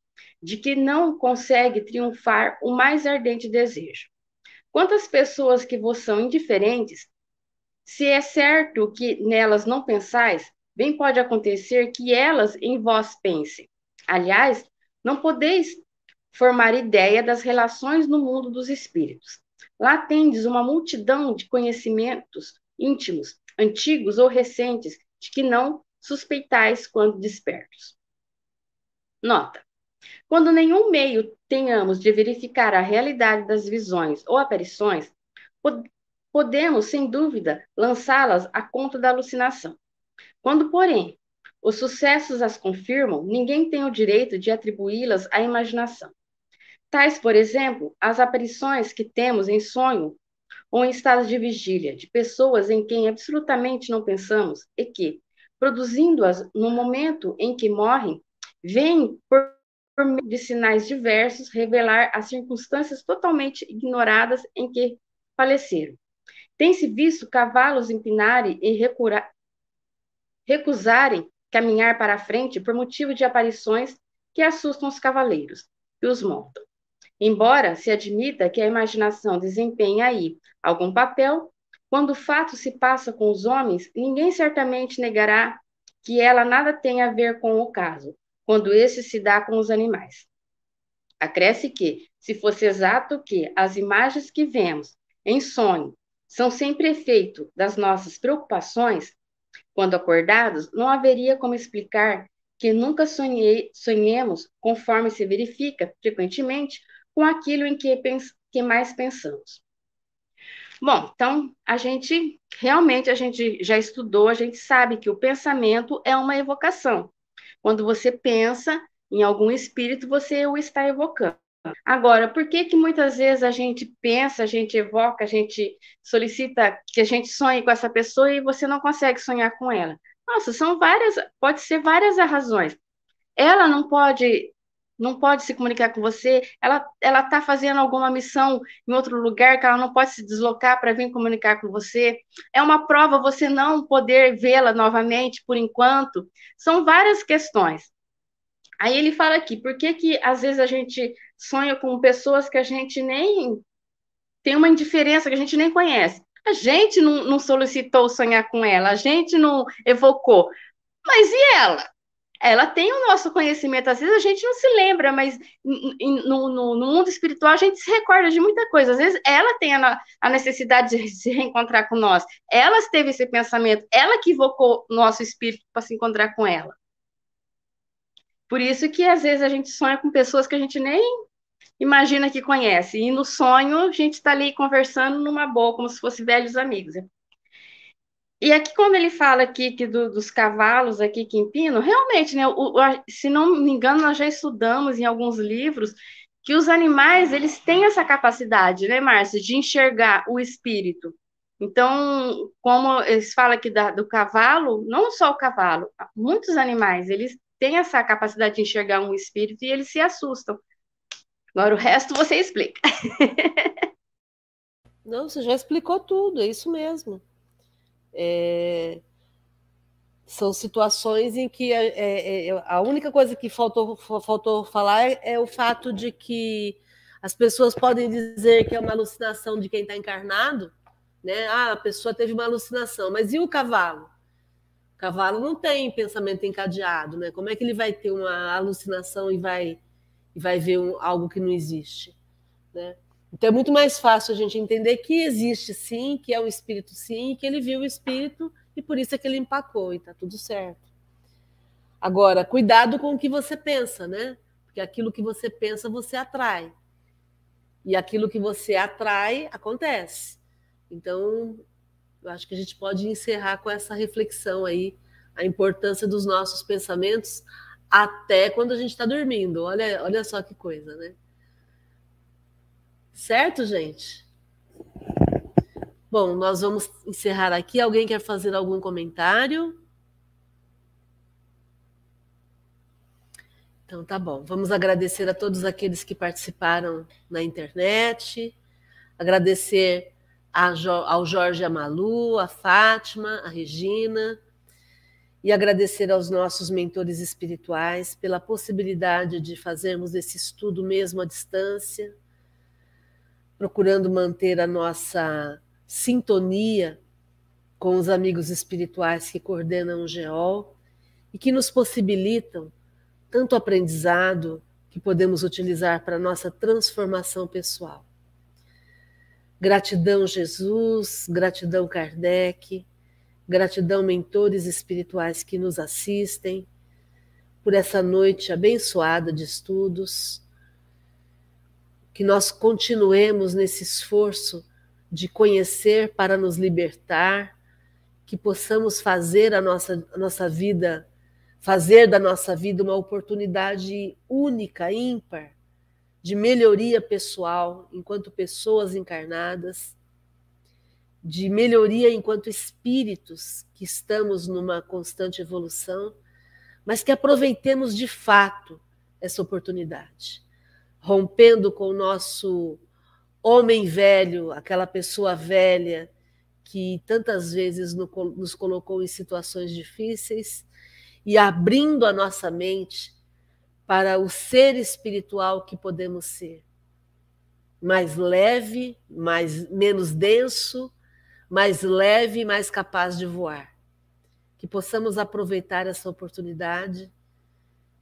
de que não consegue triunfar o mais ardente desejo. Quantas pessoas que vos são indiferentes, se é certo que nelas não pensais, bem pode acontecer que elas em vós pensem. Aliás, não podeis formar ideia das relações no mundo dos espíritos. Lá tendes uma multidão de conhecimentos íntimos, antigos ou recentes, de que não suspeitais quando despertos. Nota: quando nenhum meio tenhamos de verificar a realidade das visões ou aparições, podemos, sem dúvida, lançá-las à conta da alucinação. Quando, porém, os sucessos as confirmam, ninguém tem o direito de atribuí-las à imaginação. Tais, por exemplo, as aparições que temos em sonho ou em estado de vigília, de pessoas em quem absolutamente não pensamos e que, produzindo-as no momento em que morrem, vêm por por meio de sinais diversos, revelar as circunstâncias totalmente ignoradas em que faleceram. Tem-se visto cavalos empinarem e recura... recusarem caminhar para a frente por motivo de aparições que assustam os cavaleiros e os montam. Embora se admita que a imaginação desempenhe aí algum papel, quando o fato se passa com os homens, ninguém certamente negará que ela nada tem a ver com o caso, quando esse se dá com os animais. Acresce que, se fosse exato que as imagens que vemos em sonho são sempre efeito das nossas preocupações, quando acordados, não haveria como explicar que nunca sonhei, sonhemos, conforme se verifica frequentemente, com aquilo em que, que mais pensamos. Bom, então a gente realmente a gente já estudou, a gente sabe que o pensamento é uma evocação. Quando você pensa em algum espírito, você o está evocando. Agora, por que que muitas vezes a gente pensa, a gente evoca, a gente solicita que a gente sonhe com essa pessoa e você não consegue sonhar com ela? Nossa, são várias, pode ser várias as razões. Ela não pode não pode se comunicar com você, ela ela está fazendo alguma missão em outro lugar que ela não pode se deslocar para vir comunicar com você. É uma prova você não poder vê-la novamente por enquanto. São várias questões. Aí ele fala aqui, por que que às vezes a gente sonha com pessoas que a gente nem tem uma indiferença que a gente nem conhece? A gente não, não solicitou sonhar com ela, a gente não evocou. Mas e ela? Ela tem o nosso conhecimento, às vezes a gente não se lembra, mas no, no, no, mundo espiritual a gente se recorda de muita coisa. Às vezes ela tem a, a, necessidade de se reencontrar com nós, ela teve esse pensamento, ela que invocou nosso espírito para se encontrar com ela. Por isso que às vezes a gente sonha com pessoas que a gente nem imagina que conhece, e no sonho a gente está ali conversando numa boa, como se fossem velhos amigos. E aqui, quando ele fala aqui que do, dos cavalos aqui que empinam, realmente, né, o, se não me engano, nós já estudamos em alguns livros que os animais, eles têm essa capacidade, né, Márcia, de enxergar o espírito. Então, como eles falam aqui da, do cavalo, não só o cavalo, muitos animais, eles têm essa capacidade de enxergar um espírito e eles se assustam. Agora, o resto você explica. Não, você já explicou tudo, é isso mesmo. É, são situações em que é, é, é, a única coisa que faltou, faltou falar é, é, o fato de que as pessoas podem dizer que é uma alucinação de quem está encarnado, né? Ah, a pessoa teve uma alucinação, mas e o cavalo? O cavalo não tem pensamento encadeado, né? Como é que ele vai ter uma alucinação e vai, e vai ver um, algo que não existe, né? Então é muito mais fácil a gente entender que existe sim, que é um espírito sim, que ele viu o espírito e por isso é que ele empacou e está tudo certo. Agora, cuidado com o que você pensa, né? Porque aquilo que você pensa, você atrai. E aquilo que você atrai, acontece. Então, eu acho que a gente pode encerrar com essa reflexão aí, a importância dos nossos pensamentos até quando a gente está dormindo. Olha, olha só que coisa, né? Certo, gente? Bom, nós vamos encerrar aqui. Alguém quer fazer algum comentário? Então tá bom. Vamos agradecer a todos aqueles que participaram na internet, agradecer ao Jorge Amalu, a Fátima, a Regina, e agradecer aos nossos mentores espirituais pela possibilidade de fazermos esse estudo mesmo à distância procurando manter a nossa sintonia com os amigos espirituais que coordenam o GEOL e que nos possibilitam tanto aprendizado que podemos utilizar para a nossa transformação pessoal. Gratidão, Jesus, gratidão, Kardec, gratidão, mentores espirituais que nos assistem, por essa noite abençoada de estudos que nós continuemos nesse esforço de conhecer para nos libertar, que possamos fazer a nossa, a nossa vida, fazer da nossa vida uma oportunidade única, ímpar, de melhoria pessoal enquanto pessoas encarnadas, de melhoria enquanto espíritos que estamos numa constante evolução, mas que aproveitemos de fato essa oportunidade rompendo com o nosso homem velho, aquela pessoa velha que tantas vezes nos colocou em situações difíceis e abrindo a nossa mente para o ser espiritual que podemos ser. Mais leve, mais menos denso, mais leve e mais capaz de voar. Que possamos aproveitar essa oportunidade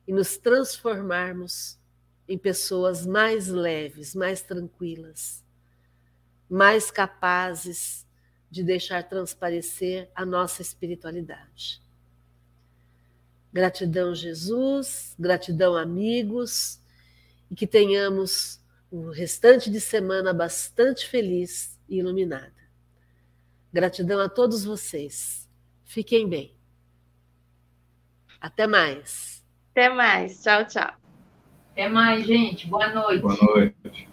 e nos transformarmos em pessoas mais leves, mais tranquilas, mais capazes de deixar transparecer a nossa espiritualidade. Gratidão, Jesus, gratidão, amigos, e que tenhamos o restante de semana bastante feliz e iluminada. Gratidão a todos vocês. Fiquem bem. Até mais. Até mais. Tchau, tchau. Até mais, gente. Boa noite. Boa noite.